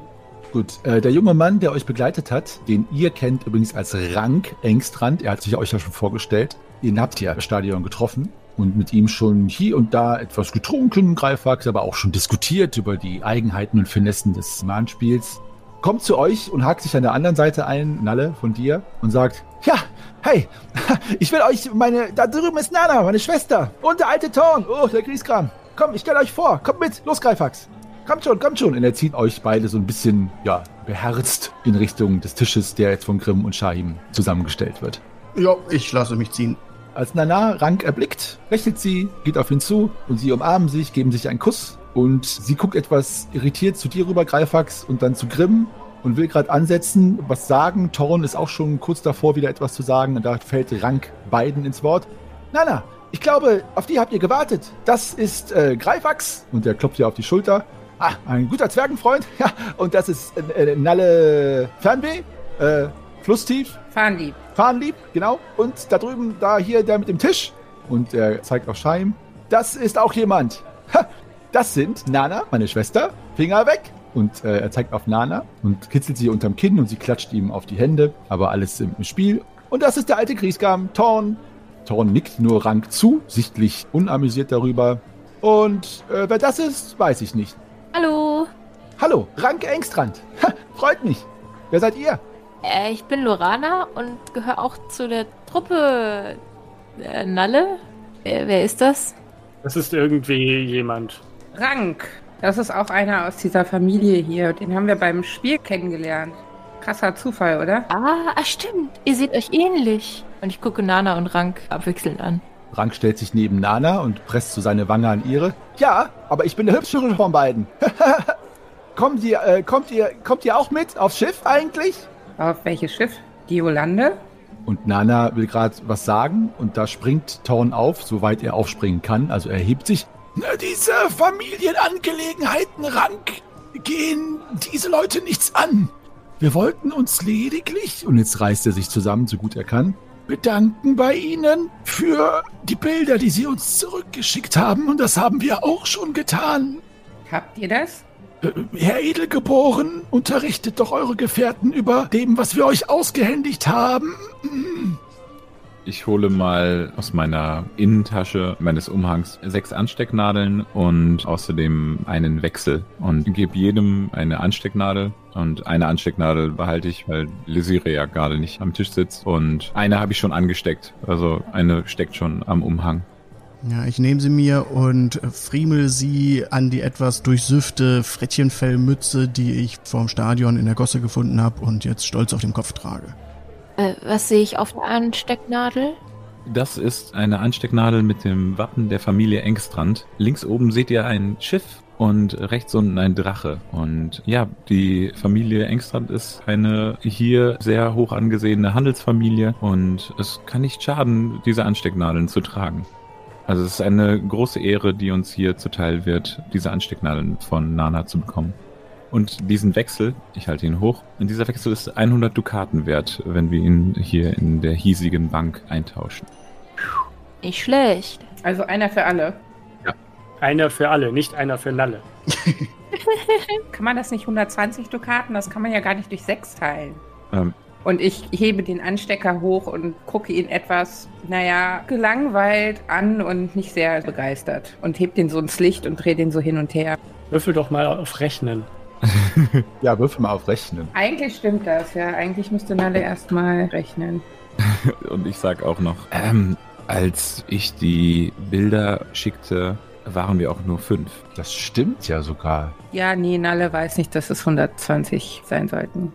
Gut, äh, der junge Mann, der euch begleitet hat, den ihr kennt übrigens als Rank Engstrand, er hat sich euch ja schon vorgestellt, den habt ihr im Stadion getroffen und mit ihm schon hier und da etwas getrunken, Greifax, aber auch schon diskutiert über die Eigenheiten und Finessen des Mahnspiels. Kommt zu euch und hakt sich an der anderen Seite ein, Nalle, von dir, und sagt, ja, hey, ich will euch, meine, da drüben ist Nana, meine Schwester, und der alte Torn, oh, der Grieskram. Komm, ich stell euch vor, kommt mit, los, Greifax. Kommt schon, kommt schon. Und er zieht euch beide so ein bisschen, ja, beherzt in Richtung des Tisches, der jetzt von Grimm und Shahim zusammengestellt wird. Ja, ich lasse mich ziehen. Als Nana Rank erblickt, lächelt sie, geht auf ihn zu und sie umarmen sich, geben sich einen Kuss und sie guckt etwas irritiert zu dir rüber, Greifax, und dann zu Grimm und will gerade ansetzen, was sagen. Torn ist auch schon kurz davor, wieder etwas zu sagen und da fällt Rank beiden ins Wort. Nana, ich glaube, auf die habt ihr gewartet. Das ist äh, Greifax und der klopft ihr auf die Schulter. Ah, ein guter Zwergenfreund. Ja, und das ist äh, äh, Nalle Fernweh, äh, Flusstief. Fahnenlieb. Fahnenlieb, genau. Und da drüben, da hier, der mit dem Tisch. Und er zeigt auf Scheim. Das ist auch jemand. Ha, das sind Nana, meine Schwester. Finger weg. Und äh, er zeigt auf Nana und kitzelt sie unterm Kinn und sie klatscht ihm auf die Hände. Aber alles im Spiel. Und das ist der alte Griesgam, Torn. Torn nickt nur Rank zu, sichtlich unamüsiert darüber. Und äh, wer das ist, weiß ich nicht. Hallo. Hallo, Rank Engstrand. Ha, freut mich. Wer seid ihr? Äh, ich bin Lorana und gehöre auch zu der Truppe äh, Nalle. Äh, wer ist das? Das ist irgendwie jemand. Rank. Das ist auch einer aus dieser Familie hier. Den haben wir beim Spiel kennengelernt. Krasser Zufall, oder? Ah, ah, stimmt. Ihr seht euch ähnlich. Und ich gucke Nana und Rank abwechselnd an. Rank stellt sich neben Nana und presst so seine Wange an ihre. Ja, aber ich bin der hübschere von beiden. kommt ihr, äh, kommt ihr, kommt ihr auch mit aufs Schiff eigentlich? Auf welches Schiff? Die Yolande? Und Nana will gerade was sagen und da springt Torn auf, soweit er aufspringen kann. Also er hebt sich. Na, diese Familienangelegenheiten, Rank, gehen diese Leute nichts an. Wir wollten uns lediglich, und jetzt reißt er sich zusammen, so gut er kann, bedanken bei Ihnen für die Bilder, die Sie uns zurückgeschickt haben. Und das haben wir auch schon getan. Habt ihr das? Herr Edelgeboren, unterrichtet doch eure Gefährten über dem, was wir euch ausgehändigt haben. Ich hole mal aus meiner Innentasche meines Umhangs sechs Anstecknadeln und außerdem einen Wechsel und gebe jedem eine Anstecknadel und eine Anstecknadel behalte ich, weil Lesire ja gerade nicht am Tisch sitzt und eine habe ich schon angesteckt, also eine steckt schon am Umhang. Ja, ich nehme sie mir und friemel sie an die etwas durchsüfte Frettchenfellmütze, die ich vorm Stadion in der Gosse gefunden habe und jetzt stolz auf dem Kopf trage. Äh, was sehe ich auf der Anstecknadel? Das ist eine Anstecknadel mit dem Wappen der Familie Engstrand. Links oben seht ihr ein Schiff und rechts unten ein Drache. Und ja, die Familie Engstrand ist eine hier sehr hoch angesehene Handelsfamilie und es kann nicht schaden, diese Anstecknadeln zu tragen. Also es ist eine große Ehre, die uns hier zuteil wird, diese Anstecknadeln von Nana zu bekommen. Und diesen Wechsel, ich halte ihn hoch, und dieser Wechsel ist 100 Dukaten wert, wenn wir ihn hier in der hiesigen Bank eintauschen. Nicht schlecht. Also einer für alle. Einer für alle, nicht einer für Nalle. Kann man das nicht 120 Dukaten? Das kann man ja gar nicht durch sechs teilen. Ähm, Und ich hebe den Anstecker hoch und gucke ihn etwas, naja, gelangweilt an und nicht sehr begeistert. Und heb den so ins Licht und drehe den so hin und her. Würfel doch mal auf Rechnen. Ja, würfel mal auf Rechnen. Eigentlich stimmt das, ja. Eigentlich müsste Nalle erstmal rechnen. Und ich sag auch noch, ähm, als ich die Bilder schickte, waren wir auch nur fünf. Das stimmt ja sogar. Ja, nee, Nalle weiß nicht, dass es 120 sein sollten.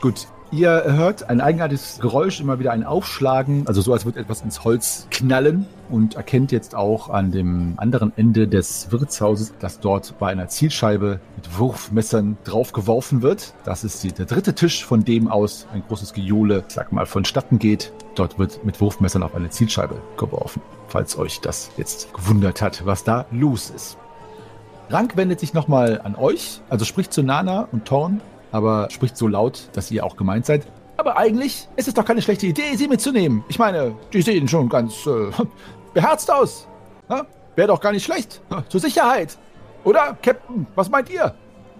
Gut, ihr hört ein eigenartiges Geräusch, immer wieder ein Aufschlagen, also so als würde etwas ins Holz knallen und erkennt jetzt auch an dem anderen Ende des Wirtshauses, dass dort bei einer Zielscheibe mit Wurfmessern draufgeworfen wird. Das ist die, der dritte Tisch, von dem aus ein großes Gejohle, sag mal, vonstatten geht. Dort wird mit Wurfmessern auf eine Zielscheibe geworfen, falls euch das jetzt gewundert hat, was da los ist. Rank wendet sich nochmal an euch, also spricht zu Nana und Thorn, aber spricht so laut, dass ihr auch gemeint seid. Aber eigentlich ist es doch keine schlechte Idee, sie mitzunehmen. Ich meine, die sehen schon ganz äh, beherzt aus. Wäre doch gar nicht schlecht. Zur Sicherheit. Oder, Captain, was meint ihr?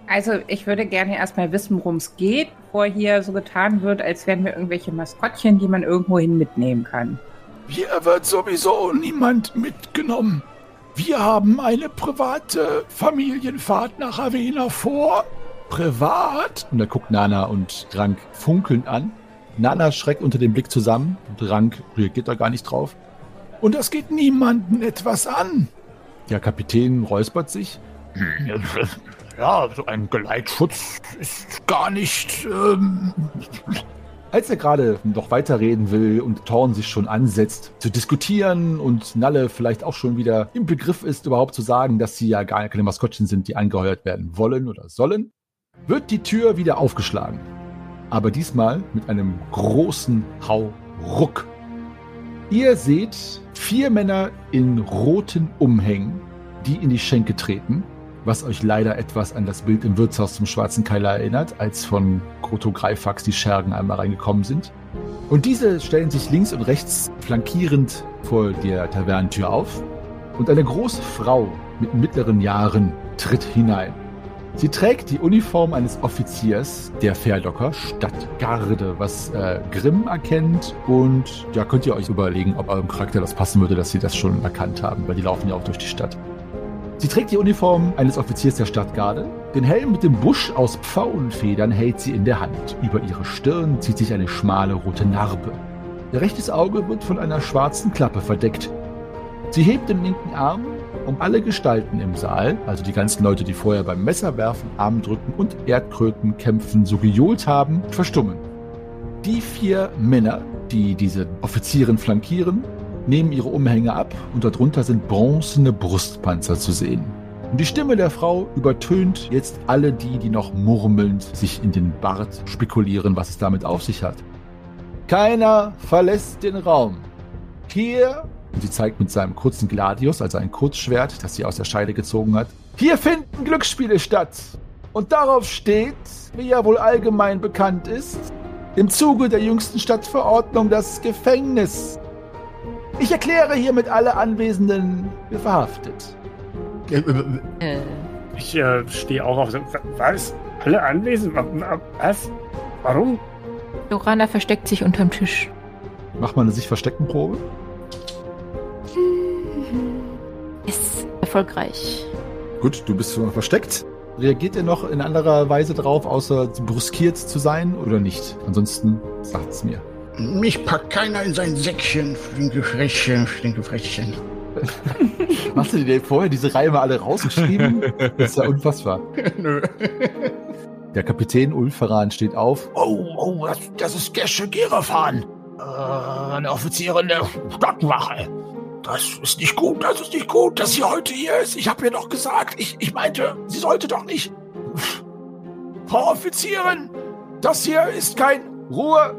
Also, ich würde gerne erstmal wissen, worum es geht, bevor hier so getan wird, als wären wir irgendwelche Maskottchen, die man irgendwohin mitnehmen kann. Hier wird sowieso niemand mitgenommen. Wir haben eine private Familienfahrt nach Avena vor. Privat? Und da guckt Nana und Rank funkelnd an. Nana schreckt unter dem Blick zusammen und Rank reagiert da gar nicht drauf. Und das geht niemanden etwas an. Der Kapitän räuspert sich. Ja, so ein Geleitschutz ist gar nicht. Ähm, Als er gerade noch weiterreden will und Thorn sich schon ansetzt zu diskutieren und Nalle vielleicht auch schon wieder im Begriff ist, überhaupt zu sagen, dass sie ja gar keine Maskottchen sind, die angeheuert werden wollen oder sollen, wird die Tür wieder aufgeschlagen. Aber diesmal mit einem großen Hauruck. Ihr seht vier Männer in roten Umhängen, die in die Schenke treten, was euch leider etwas an das Bild im Wirtshaus zum Schwarzen Keiler erinnert, als von Kroto Greifax die Schergen einmal reingekommen sind. Und diese stellen sich links und rechts flankierend vor der Tavernentür auf. Und eine große Frau mit mittleren Jahren tritt hinein. Sie trägt die Uniform eines Offiziers der Fairdocker Stadtgarde, was äh, Grimm erkennt. Und ja, könnt ihr euch überlegen, ob eurem Charakter das passen würde, dass sie das schon erkannt haben, weil die laufen ja auch durch die Stadt. Sie trägt die Uniform eines Offiziers der Stadtgarde. Den Helm mit dem Busch aus Pfauenfedern hält sie in der Hand. Über ihre Stirn zieht sich eine schmale rote Narbe. Ihr rechtes Auge wird von einer schwarzen Klappe verdeckt. Sie hebt den linken Arm, um alle Gestalten im Saal, also die ganzen Leute, die vorher beim Messerwerfen, Armdrücken und Erdkröten kämpfen, so gejohlt haben, verstummen. Die vier Männer, die diese Offizieren flankieren, nehmen ihre Umhänge ab und darunter sind bronzene Brustpanzer zu sehen. Und die Stimme der Frau übertönt jetzt alle die, die noch murmelnd sich in den Bart spekulieren, was es damit auf sich hat. Keiner verlässt den Raum. Hier, und sie zeigt mit seinem kurzen Gladius, also ein Kurzschwert, das sie aus der Scheide gezogen hat, hier finden Glücksspiele statt. Und darauf steht, wie ja wohl allgemein bekannt ist, im Zuge der jüngsten Stadtverordnung das Gefängnis. Ich erkläre hiermit alle Anwesenden für verhaftet. Äh, äh, Äh, Ich äh, stehe auch auf. Was? Alle anwesend? Wa- wa- Was? Warum? Lorana versteckt sich unterm Tisch. Mach mal eine sich verstecken Probe. Erfolgreich. Gut, du bist schon versteckt. Reagiert ihr noch in anderer Weise drauf, außer brüskiert zu sein oder nicht? Ansonsten sagt's mir. Mich packt keiner in sein Säckchen. Flinke Frettchen, flinke Frettchen. Hast du dir vorher diese Reime alle rausgeschrieben? Das ist ja unfassbar. Nö. Der Kapitän Ulferan steht auf. Oh, oh, das, das ist Gesche Gerefan. Äh, eine Offizierin der Stadtwache. Das ist nicht gut, das ist nicht gut, dass sie heute hier ist. Ich habe ihr doch gesagt, ich, ich meinte, sie sollte doch nicht. Frau Offizierin, das hier ist kein Ruhe.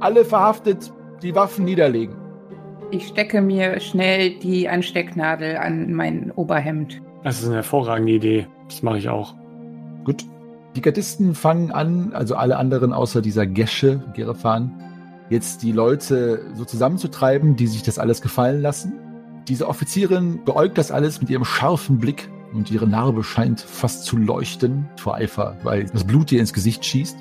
Alle verhaftet, die Waffen niederlegen. Ich stecke mir schnell die Anstecknadel an mein Oberhemd. Das ist eine hervorragende Idee. Das mache ich auch. Gut. Die Gardisten fangen an, also alle anderen außer dieser Gesche, Gerefan, jetzt die Leute so zusammenzutreiben, die sich das alles gefallen lassen. Diese Offizierin beäugt das alles mit ihrem scharfen Blick und ihre Narbe scheint fast zu leuchten vor Eifer, weil das Blut ihr ins Gesicht schießt.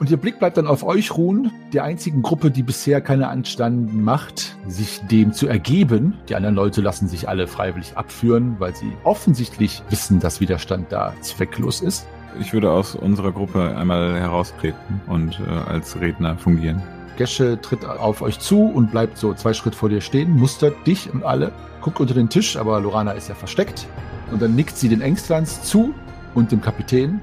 Und ihr Blick bleibt dann auf euch ruhen, der einzigen Gruppe, die bisher keine Anstanden macht, sich dem zu ergeben. Die anderen Leute lassen sich alle freiwillig abführen, weil sie offensichtlich wissen, dass Widerstand da zwecklos ist. Ich würde aus unserer Gruppe einmal heraustreten und äh, als Redner fungieren. Gesche tritt auf euch zu und bleibt so zwei Schritt vor dir stehen, mustert dich und alle, guckt unter den Tisch, aber Lorana ist ja versteckt. Und dann nickt sie den Engstlands zu und dem Kapitän.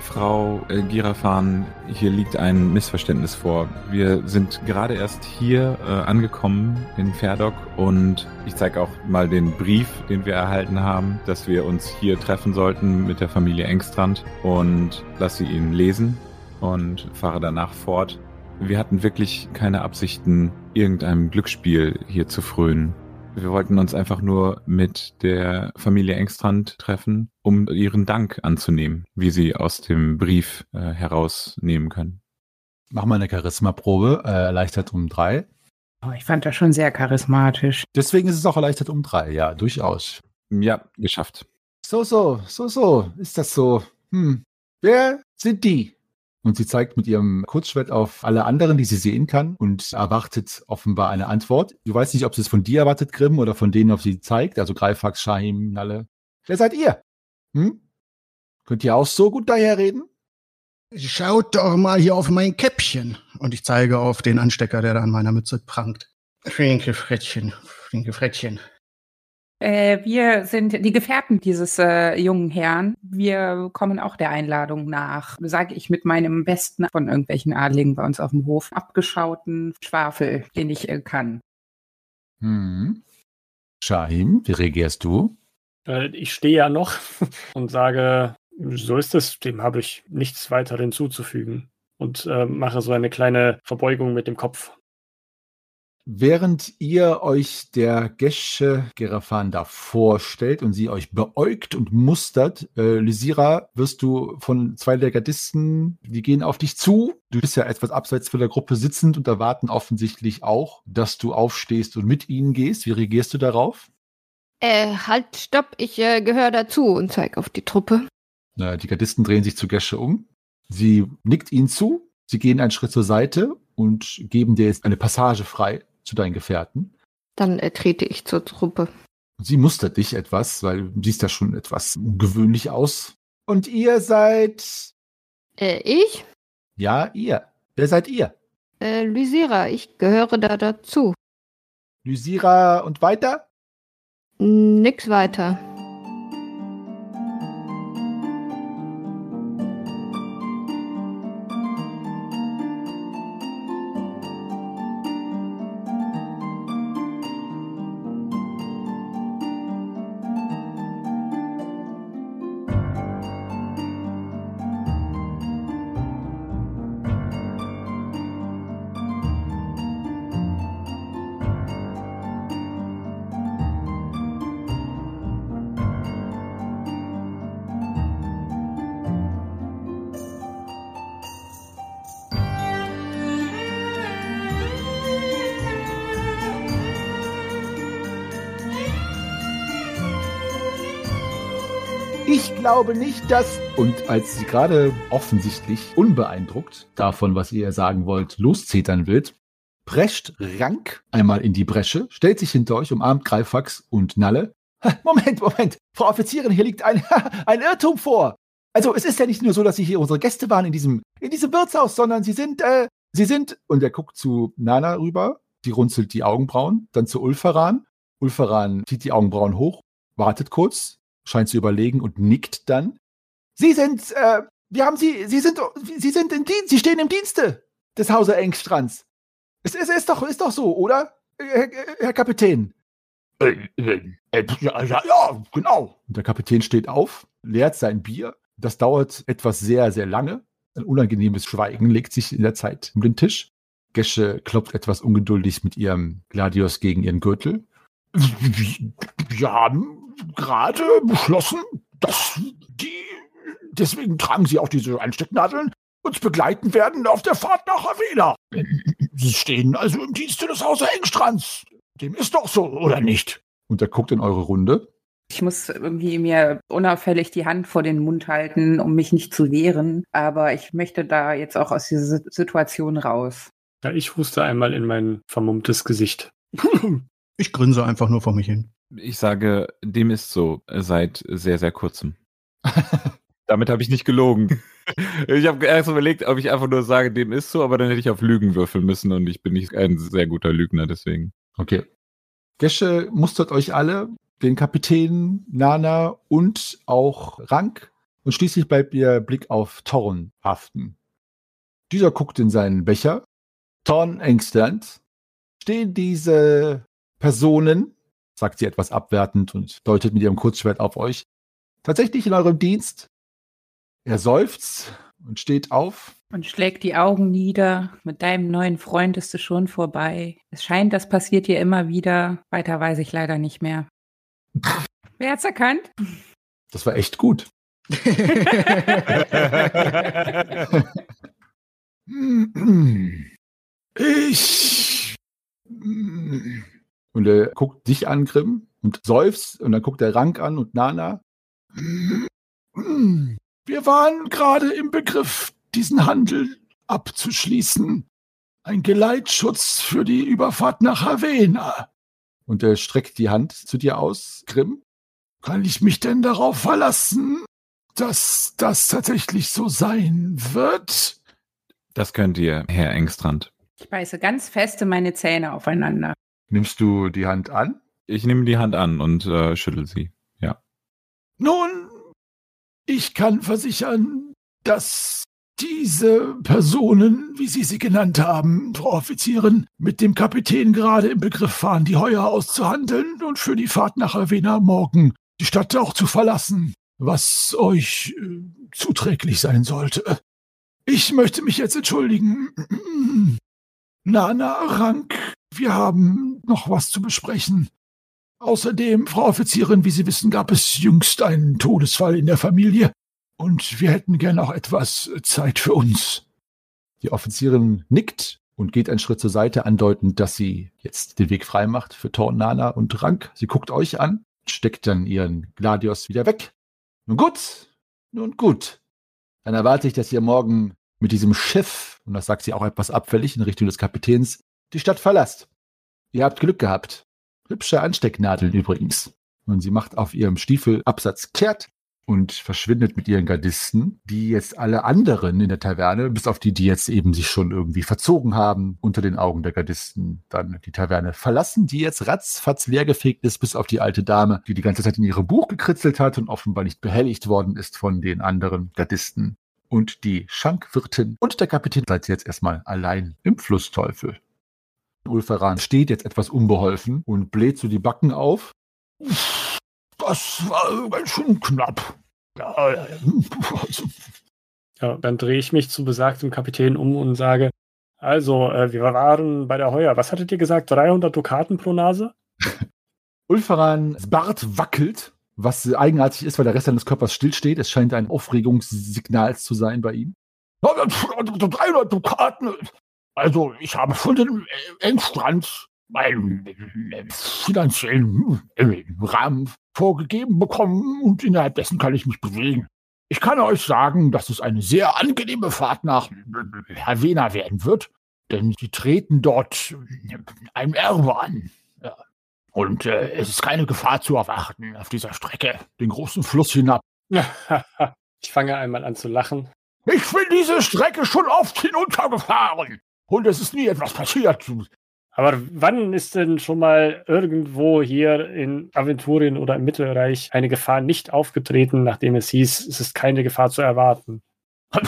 Frau äh, Girafan, hier liegt ein Missverständnis vor. Wir sind gerade erst hier äh, angekommen in Ferdok und ich zeige auch mal den Brief, den wir erhalten haben, dass wir uns hier treffen sollten mit der Familie Engstrand und lasse ihn lesen und fahre danach fort. Wir hatten wirklich keine Absichten, irgendeinem Glücksspiel hier zu frönen. Wir wollten uns einfach nur mit der Familie Engstrand treffen, um ihren Dank anzunehmen, wie sie aus dem Brief äh, herausnehmen können. Mach mal eine Charisma-Probe, äh, erleichtert um drei. Oh, ich fand das schon sehr charismatisch. Deswegen ist es auch erleichtert um drei, ja, durchaus. Ja, geschafft. So, so, so, so, ist das so. Hm. Wer sind die? Und sie zeigt mit ihrem Kurzschwert auf alle anderen, die sie sehen kann und erwartet offenbar eine Antwort. Du weißt nicht, ob sie es von dir erwartet, Grimm, oder von denen, auf sie zeigt, also Greifax, Shahim, Nalle. Wer seid ihr? Hm? Könnt ihr auch so gut daherreden? Schaut doch mal hier auf mein Käppchen. Und ich zeige auf den Anstecker, der da an meiner Mütze prangt. Flinke Frettchen, flinke Frettchen. Äh, wir sind die Gefährten dieses äh, jungen Herrn. Wir kommen auch der Einladung nach, sage ich mit meinem besten von irgendwelchen Adligen bei uns auf dem Hof abgeschauten Schwafel, den ich äh, kann. Hm. Shahim, wie reagierst du? Äh, ich stehe ja noch und sage, so ist es, dem habe ich nichts weiter hinzuzufügen. Und äh, mache so eine kleine Verbeugung mit dem Kopf. Während ihr euch der Gesche Gerafan da vorstellt und sie euch beäugt und mustert, äh, Lysira, wirst du von zwei der Gardisten, die gehen auf dich zu. Du bist ja etwas abseits von der Gruppe sitzend und erwarten offensichtlich auch, dass du aufstehst und mit ihnen gehst. Wie reagierst du darauf? Äh, halt, stopp, ich äh, gehöre dazu und zeig auf die Truppe. Äh, die Gardisten drehen sich zu Gesche um. Sie nickt ihnen zu. Sie gehen einen Schritt zur Seite und geben dir jetzt eine Passage frei zu deinen Gefährten. Dann äh, trete ich zur Truppe. Sie mustert dich etwas, weil du siehst ja schon etwas ungewöhnlich aus. Und ihr seid. Äh, ich? Ja, ihr. Wer seid ihr? Äh, Lysira, ich gehöre da dazu. Lysira und weiter? Nix weiter. Glaube nicht, dass... Und als sie gerade offensichtlich unbeeindruckt davon, was ihr sagen wollt, loszetern wird, prescht Rank einmal in die Bresche, stellt sich hinter euch, umarmt Greifax und Nalle. Moment, Moment, Frau Offizierin, hier liegt ein, ein Irrtum vor. Also es ist ja nicht nur so, dass Sie hier unsere Gäste waren in diesem, in diesem Wirtshaus, sondern Sie sind, äh, Sie sind, und er guckt zu Nana rüber, die runzelt die Augenbrauen, dann zu Ulfaran. Ulfaran zieht die Augenbrauen hoch, wartet kurz, scheint zu überlegen und nickt dann. Sie sind, äh, wir haben Sie, Sie sind, Sie sind im Dienst, Sie stehen im Dienste des Hauser Engstrands. Es, es ist doch, ist doch so, oder? Herr, Herr Kapitän. Äh, äh, äh, ja, ja, ja, genau. Und der Kapitän steht auf, leert sein Bier. Das dauert etwas sehr, sehr lange. Ein unangenehmes Schweigen legt sich in der Zeit um den Tisch. Gesche klopft etwas ungeduldig mit ihrem Gladius gegen ihren Gürtel. Wir haben gerade beschlossen, dass die, deswegen tragen sie auch diese Einstecknadeln, uns begleiten werden auf der Fahrt nach Avena. Sie stehen also im Dienste des Hauser Engstrands. Dem ist doch so, oder nicht? Und er guckt in eure Runde. Ich muss irgendwie mir unauffällig die Hand vor den Mund halten, um mich nicht zu wehren. Aber ich möchte da jetzt auch aus dieser Situation raus. Ja, ich huste einmal in mein vermummtes Gesicht. Ich grinse einfach nur vor mich hin. Ich sage, dem ist so seit sehr, sehr kurzem. Damit habe ich nicht gelogen. Ich habe erst überlegt, ob ich einfach nur sage, dem ist so, aber dann hätte ich auf Lügen würfeln müssen und ich bin nicht ein sehr guter Lügner, deswegen. Okay. Gesche mustert euch alle, den Kapitän, Nana und auch Rank. Und schließlich bleibt ihr Blick auf Thorn haften. Dieser guckt in seinen Becher. Thorn Engstand. Stehen diese Personen, sagt sie etwas abwertend und deutet mit ihrem Kurzschwert auf euch, tatsächlich in eurem Dienst? Er seufzt und steht auf. Und schlägt die Augen nieder. Mit deinem neuen Freund ist es schon vorbei. Es scheint, das passiert hier immer wieder. Weiter weiß ich leider nicht mehr. Wer hat's erkannt? Das war echt gut. ich. Und er guckt dich an, Grimm, und seufzt, und dann guckt er Rank an und Nana. Wir waren gerade im Begriff, diesen Handel abzuschließen. Ein Geleitschutz für die Überfahrt nach Havena. Und er streckt die Hand zu dir aus, Grimm. Kann ich mich denn darauf verlassen, dass das tatsächlich so sein wird? Das könnt ihr, Herr Engstrand. Ich beiße ganz feste meine Zähne aufeinander. Nimmst du die Hand an? Ich nehme die Hand an und äh, schüttel sie. Ja. Nun, ich kann versichern, dass diese Personen, wie Sie sie genannt haben, Frau Offizierin, mit dem Kapitän gerade im Begriff waren, die Heuer auszuhandeln und für die Fahrt nach Avena morgen die Stadt auch zu verlassen, was euch äh, zuträglich sein sollte. Ich möchte mich jetzt entschuldigen. Nana, Rank, wir haben noch was zu besprechen. Außerdem, Frau Offizierin, wie Sie wissen, gab es jüngst einen Todesfall in der Familie und wir hätten gern auch etwas Zeit für uns. Die Offizierin nickt und geht einen Schritt zur Seite, andeutend, dass sie jetzt den Weg frei macht für Thor, Nana und Rank. Sie guckt euch an, steckt dann ihren Gladius wieder weg. Nun gut, nun gut. Dann erwarte ich, dass ihr morgen mit diesem Schiff, und das sagt sie auch etwas abfällig in Richtung des Kapitäns, die Stadt verlasst. Ihr habt Glück gehabt. Hübsche Anstecknadeln übrigens. Und sie macht auf ihrem Stiefelabsatz kehrt und verschwindet mit ihren Gardisten, die jetzt alle anderen in der Taverne, bis auf die, die jetzt eben sich schon irgendwie verzogen haben, unter den Augen der Gardisten dann die Taverne verlassen, die jetzt ratzfatz leergefegt ist, bis auf die alte Dame, die die ganze Zeit in ihrem Buch gekritzelt hat und offenbar nicht behelligt worden ist von den anderen Gardisten. Und die Schankwirtin und der Kapitän seid jetzt erstmal allein im Flussteufel. Ulferan steht jetzt etwas unbeholfen und bläht so die Backen auf. Das war ganz schön knapp. Ja, also. ja, dann drehe ich mich zu besagtem Kapitän um und sage, also, äh, wir waren bei der Heuer. Was hattet ihr gesagt? 300 Dukaten pro Nase? Ulferans Bart wackelt, was eigenartig ist, weil der Rest seines Körpers stillsteht. Es scheint ein Aufregungssignal zu sein bei ihm. 300 Dukaten. Also, ich habe schon den Engstrand meinen finanziellen Rahmen vorgegeben bekommen und innerhalb dessen kann ich mich bewegen. Ich kann euch sagen, dass es eine sehr angenehme Fahrt nach Havena werden wird, denn sie treten dort einem Erbe an. Ja. Und äh, es ist keine Gefahr zu erwarten auf dieser Strecke, den großen Fluss hinab. ich fange einmal an zu lachen. Ich bin diese Strecke schon oft hinuntergefahren und es ist nie etwas passiert. Aber wann ist denn schon mal irgendwo hier in Aventurien oder im Mittelreich eine Gefahr nicht aufgetreten, nachdem es hieß, es ist keine Gefahr zu erwarten?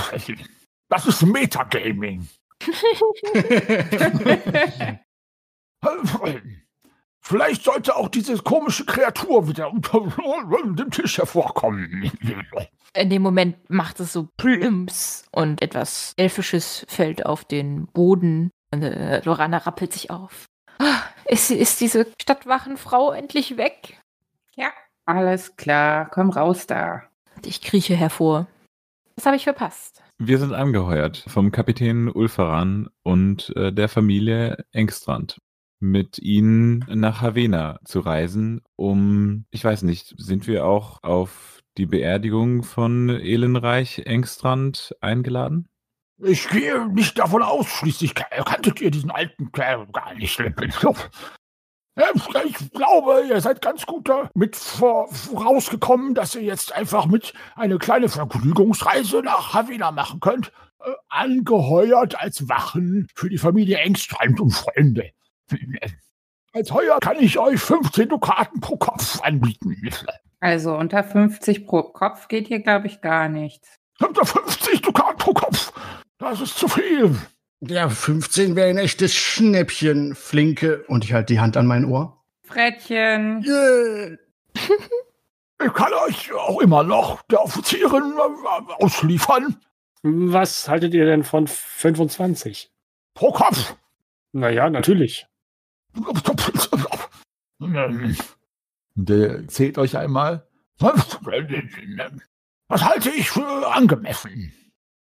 Das ist Metagaming. Vielleicht sollte auch diese komische Kreatur wieder unter dem Tisch hervorkommen. In dem Moment macht es so plümps und etwas Elfisches fällt auf den Boden und äh, Lorana rappelt sich auf. Ah, ist, ist diese Stadtwachenfrau endlich weg? Ja, alles klar. Komm raus da. Ich krieche hervor. Was habe ich verpasst? Wir sind angeheuert vom Kapitän Ulferan und äh, der Familie Engstrand mit ihnen nach Havena zu reisen, um, ich weiß nicht, sind wir auch auf die Beerdigung von Elenreich Engstrand eingeladen? Ich gehe nicht davon aus, schließlich kanntet ihr diesen alten Kerl gar nicht. Ich glaube, ihr seid ganz gut damit vorausgekommen, dass ihr jetzt einfach mit eine kleine Vergnügungsreise nach Havana machen könnt. Äh, angeheuert als Wachen für die Familie Engstrand und Freunde. Als Heuer kann ich euch 15 Dukaten pro Kopf anbieten. Also unter 50 pro Kopf geht hier, glaube ich, gar nichts. Unter 50 Dukaten pro Kopf? Das ist zu viel. Ja, 15 wäre ein echtes Schnäppchen, Flinke. Und ich halte die Hand an mein Ohr. Frettchen. Yeah. ich kann euch auch immer noch der Offizierin äh, ausliefern. Was haltet ihr denn von 25? Pro Kopf? Naja, natürlich. Der zählt euch einmal. Was halte ich für angemessen?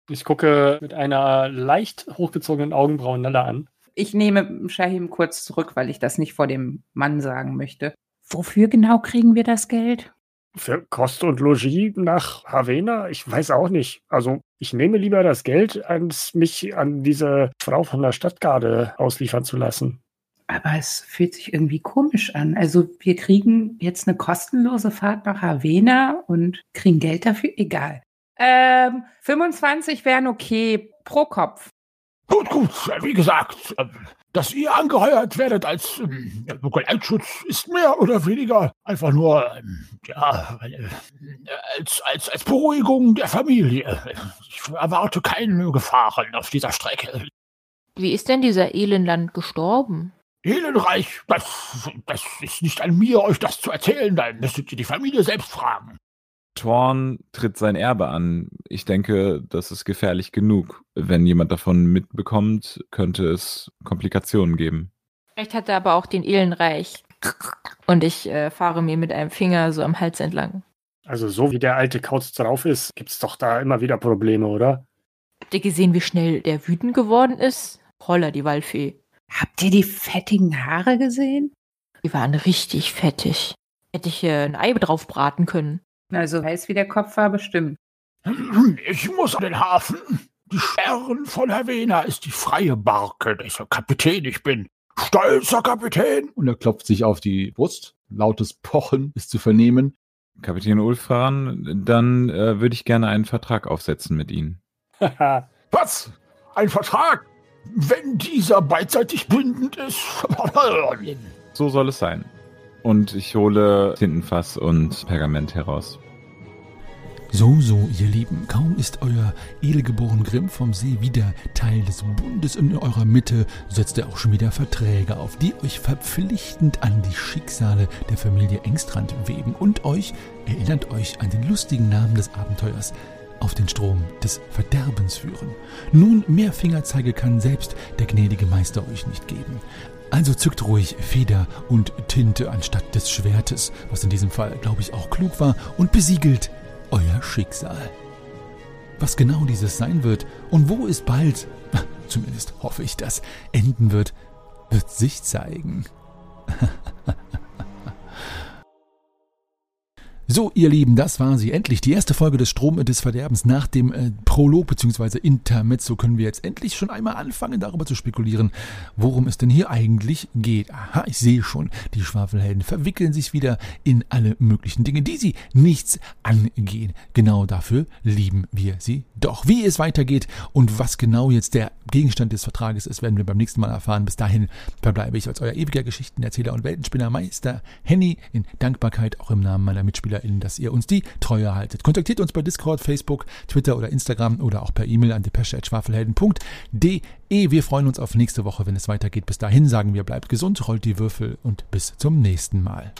Ich gucke mit einer leicht hochgezogenen Augenbraue Nella an. Ich nehme Shahim kurz zurück, weil ich das nicht vor dem Mann sagen möchte. Wofür genau kriegen wir das Geld? Für Kost und Logis nach Havena? Ich weiß auch nicht. Also, ich nehme lieber das Geld, als mich an diese Frau von der Stadtgarde ausliefern zu lassen. Aber es fühlt sich irgendwie komisch an. Also, wir kriegen jetzt eine kostenlose Fahrt nach Havena und kriegen Geld dafür? Egal. Ähm, 25 wären okay pro Kopf. Gut, gut. Wie gesagt, ähm, dass ihr angeheuert werdet als ähm, Geleitschutz ist mehr oder weniger einfach nur ähm, ja, äh, als, als, als Beruhigung der Familie. Ich erwarte keine Gefahren auf dieser Strecke. Wie ist denn dieser Elendland gestorben? Elendreich, das, das ist nicht an mir, euch das zu erzählen. Da müsstet ihr die Familie selbst fragen. Thorn tritt sein Erbe an. Ich denke, das ist gefährlich genug. Wenn jemand davon mitbekommt, könnte es Komplikationen geben. Vielleicht hat er aber auch den Elenreich. Und ich äh, fahre mir mit einem Finger so am Hals entlang. Also so wie der alte Kauz drauf ist, gibt's doch da immer wieder Probleme, oder? Habt ihr gesehen, wie schnell der wütend geworden ist? Holla, die Waldfee. Habt ihr die fettigen Haare gesehen? Die waren richtig fettig. Hätte ich äh, ein Ei drauf braten können. Also heiß wie der Kopf war bestimmt. Ich muss an den Hafen. Die Sperren von Havena ist die freie Barke, dessen Kapitän ich bin. Stolzer Kapitän. Und er klopft sich auf die Brust. Lautes Pochen ist zu vernehmen. Kapitän Ulfran, dann äh, würde ich gerne einen Vertrag aufsetzen mit Ihnen. Was? Ein Vertrag? Wenn dieser beidseitig bindend ist? so soll es sein. Und ich hole Tintenfass und Pergament heraus. So, so, ihr Lieben, kaum ist euer edelgeboren Grimm vom See wieder Teil des Bundes in eurer Mitte, setzt er auch schon wieder Verträge auf, die euch verpflichtend an die Schicksale der Familie Engstrand weben und euch, erinnert euch an den lustigen Namen des Abenteuers, auf den Strom des Verderbens führen. Nun, mehr Fingerzeige kann selbst der gnädige Meister euch nicht geben. Also zückt ruhig Feder und Tinte anstatt des Schwertes, was in diesem Fall, glaube ich, auch klug war, und besiegelt euer Schicksal. Was genau dieses sein wird und wo es bald, zumindest hoffe ich das, enden wird, wird sich zeigen. So, ihr Lieben, das war sie. Endlich die erste Folge des Strom des Verderbens nach dem äh, Prolog bzw. Intermezzo können wir jetzt endlich schon einmal anfangen, darüber zu spekulieren, worum es denn hier eigentlich geht. Aha, ich sehe schon, die Schwafelhelden verwickeln sich wieder in alle möglichen Dinge, die sie nichts angehen. Genau dafür lieben wir sie doch. Wie es weitergeht und was genau jetzt der Gegenstand des Vertrages ist, werden wir beim nächsten Mal erfahren. Bis dahin verbleibe ich als euer ewiger Geschichtenerzähler und Weltenspinner Meister Henny in Dankbarkeit auch im Namen meiner MitspielerInnen, dass ihr uns die Treue haltet. Kontaktiert uns bei Discord, Facebook, Twitter oder Instagram oder auch per E-Mail an depesche.schwafelhelden.de. Wir freuen uns auf nächste Woche, wenn es weitergeht. Bis dahin sagen wir, bleibt gesund, rollt die Würfel und bis zum nächsten Mal.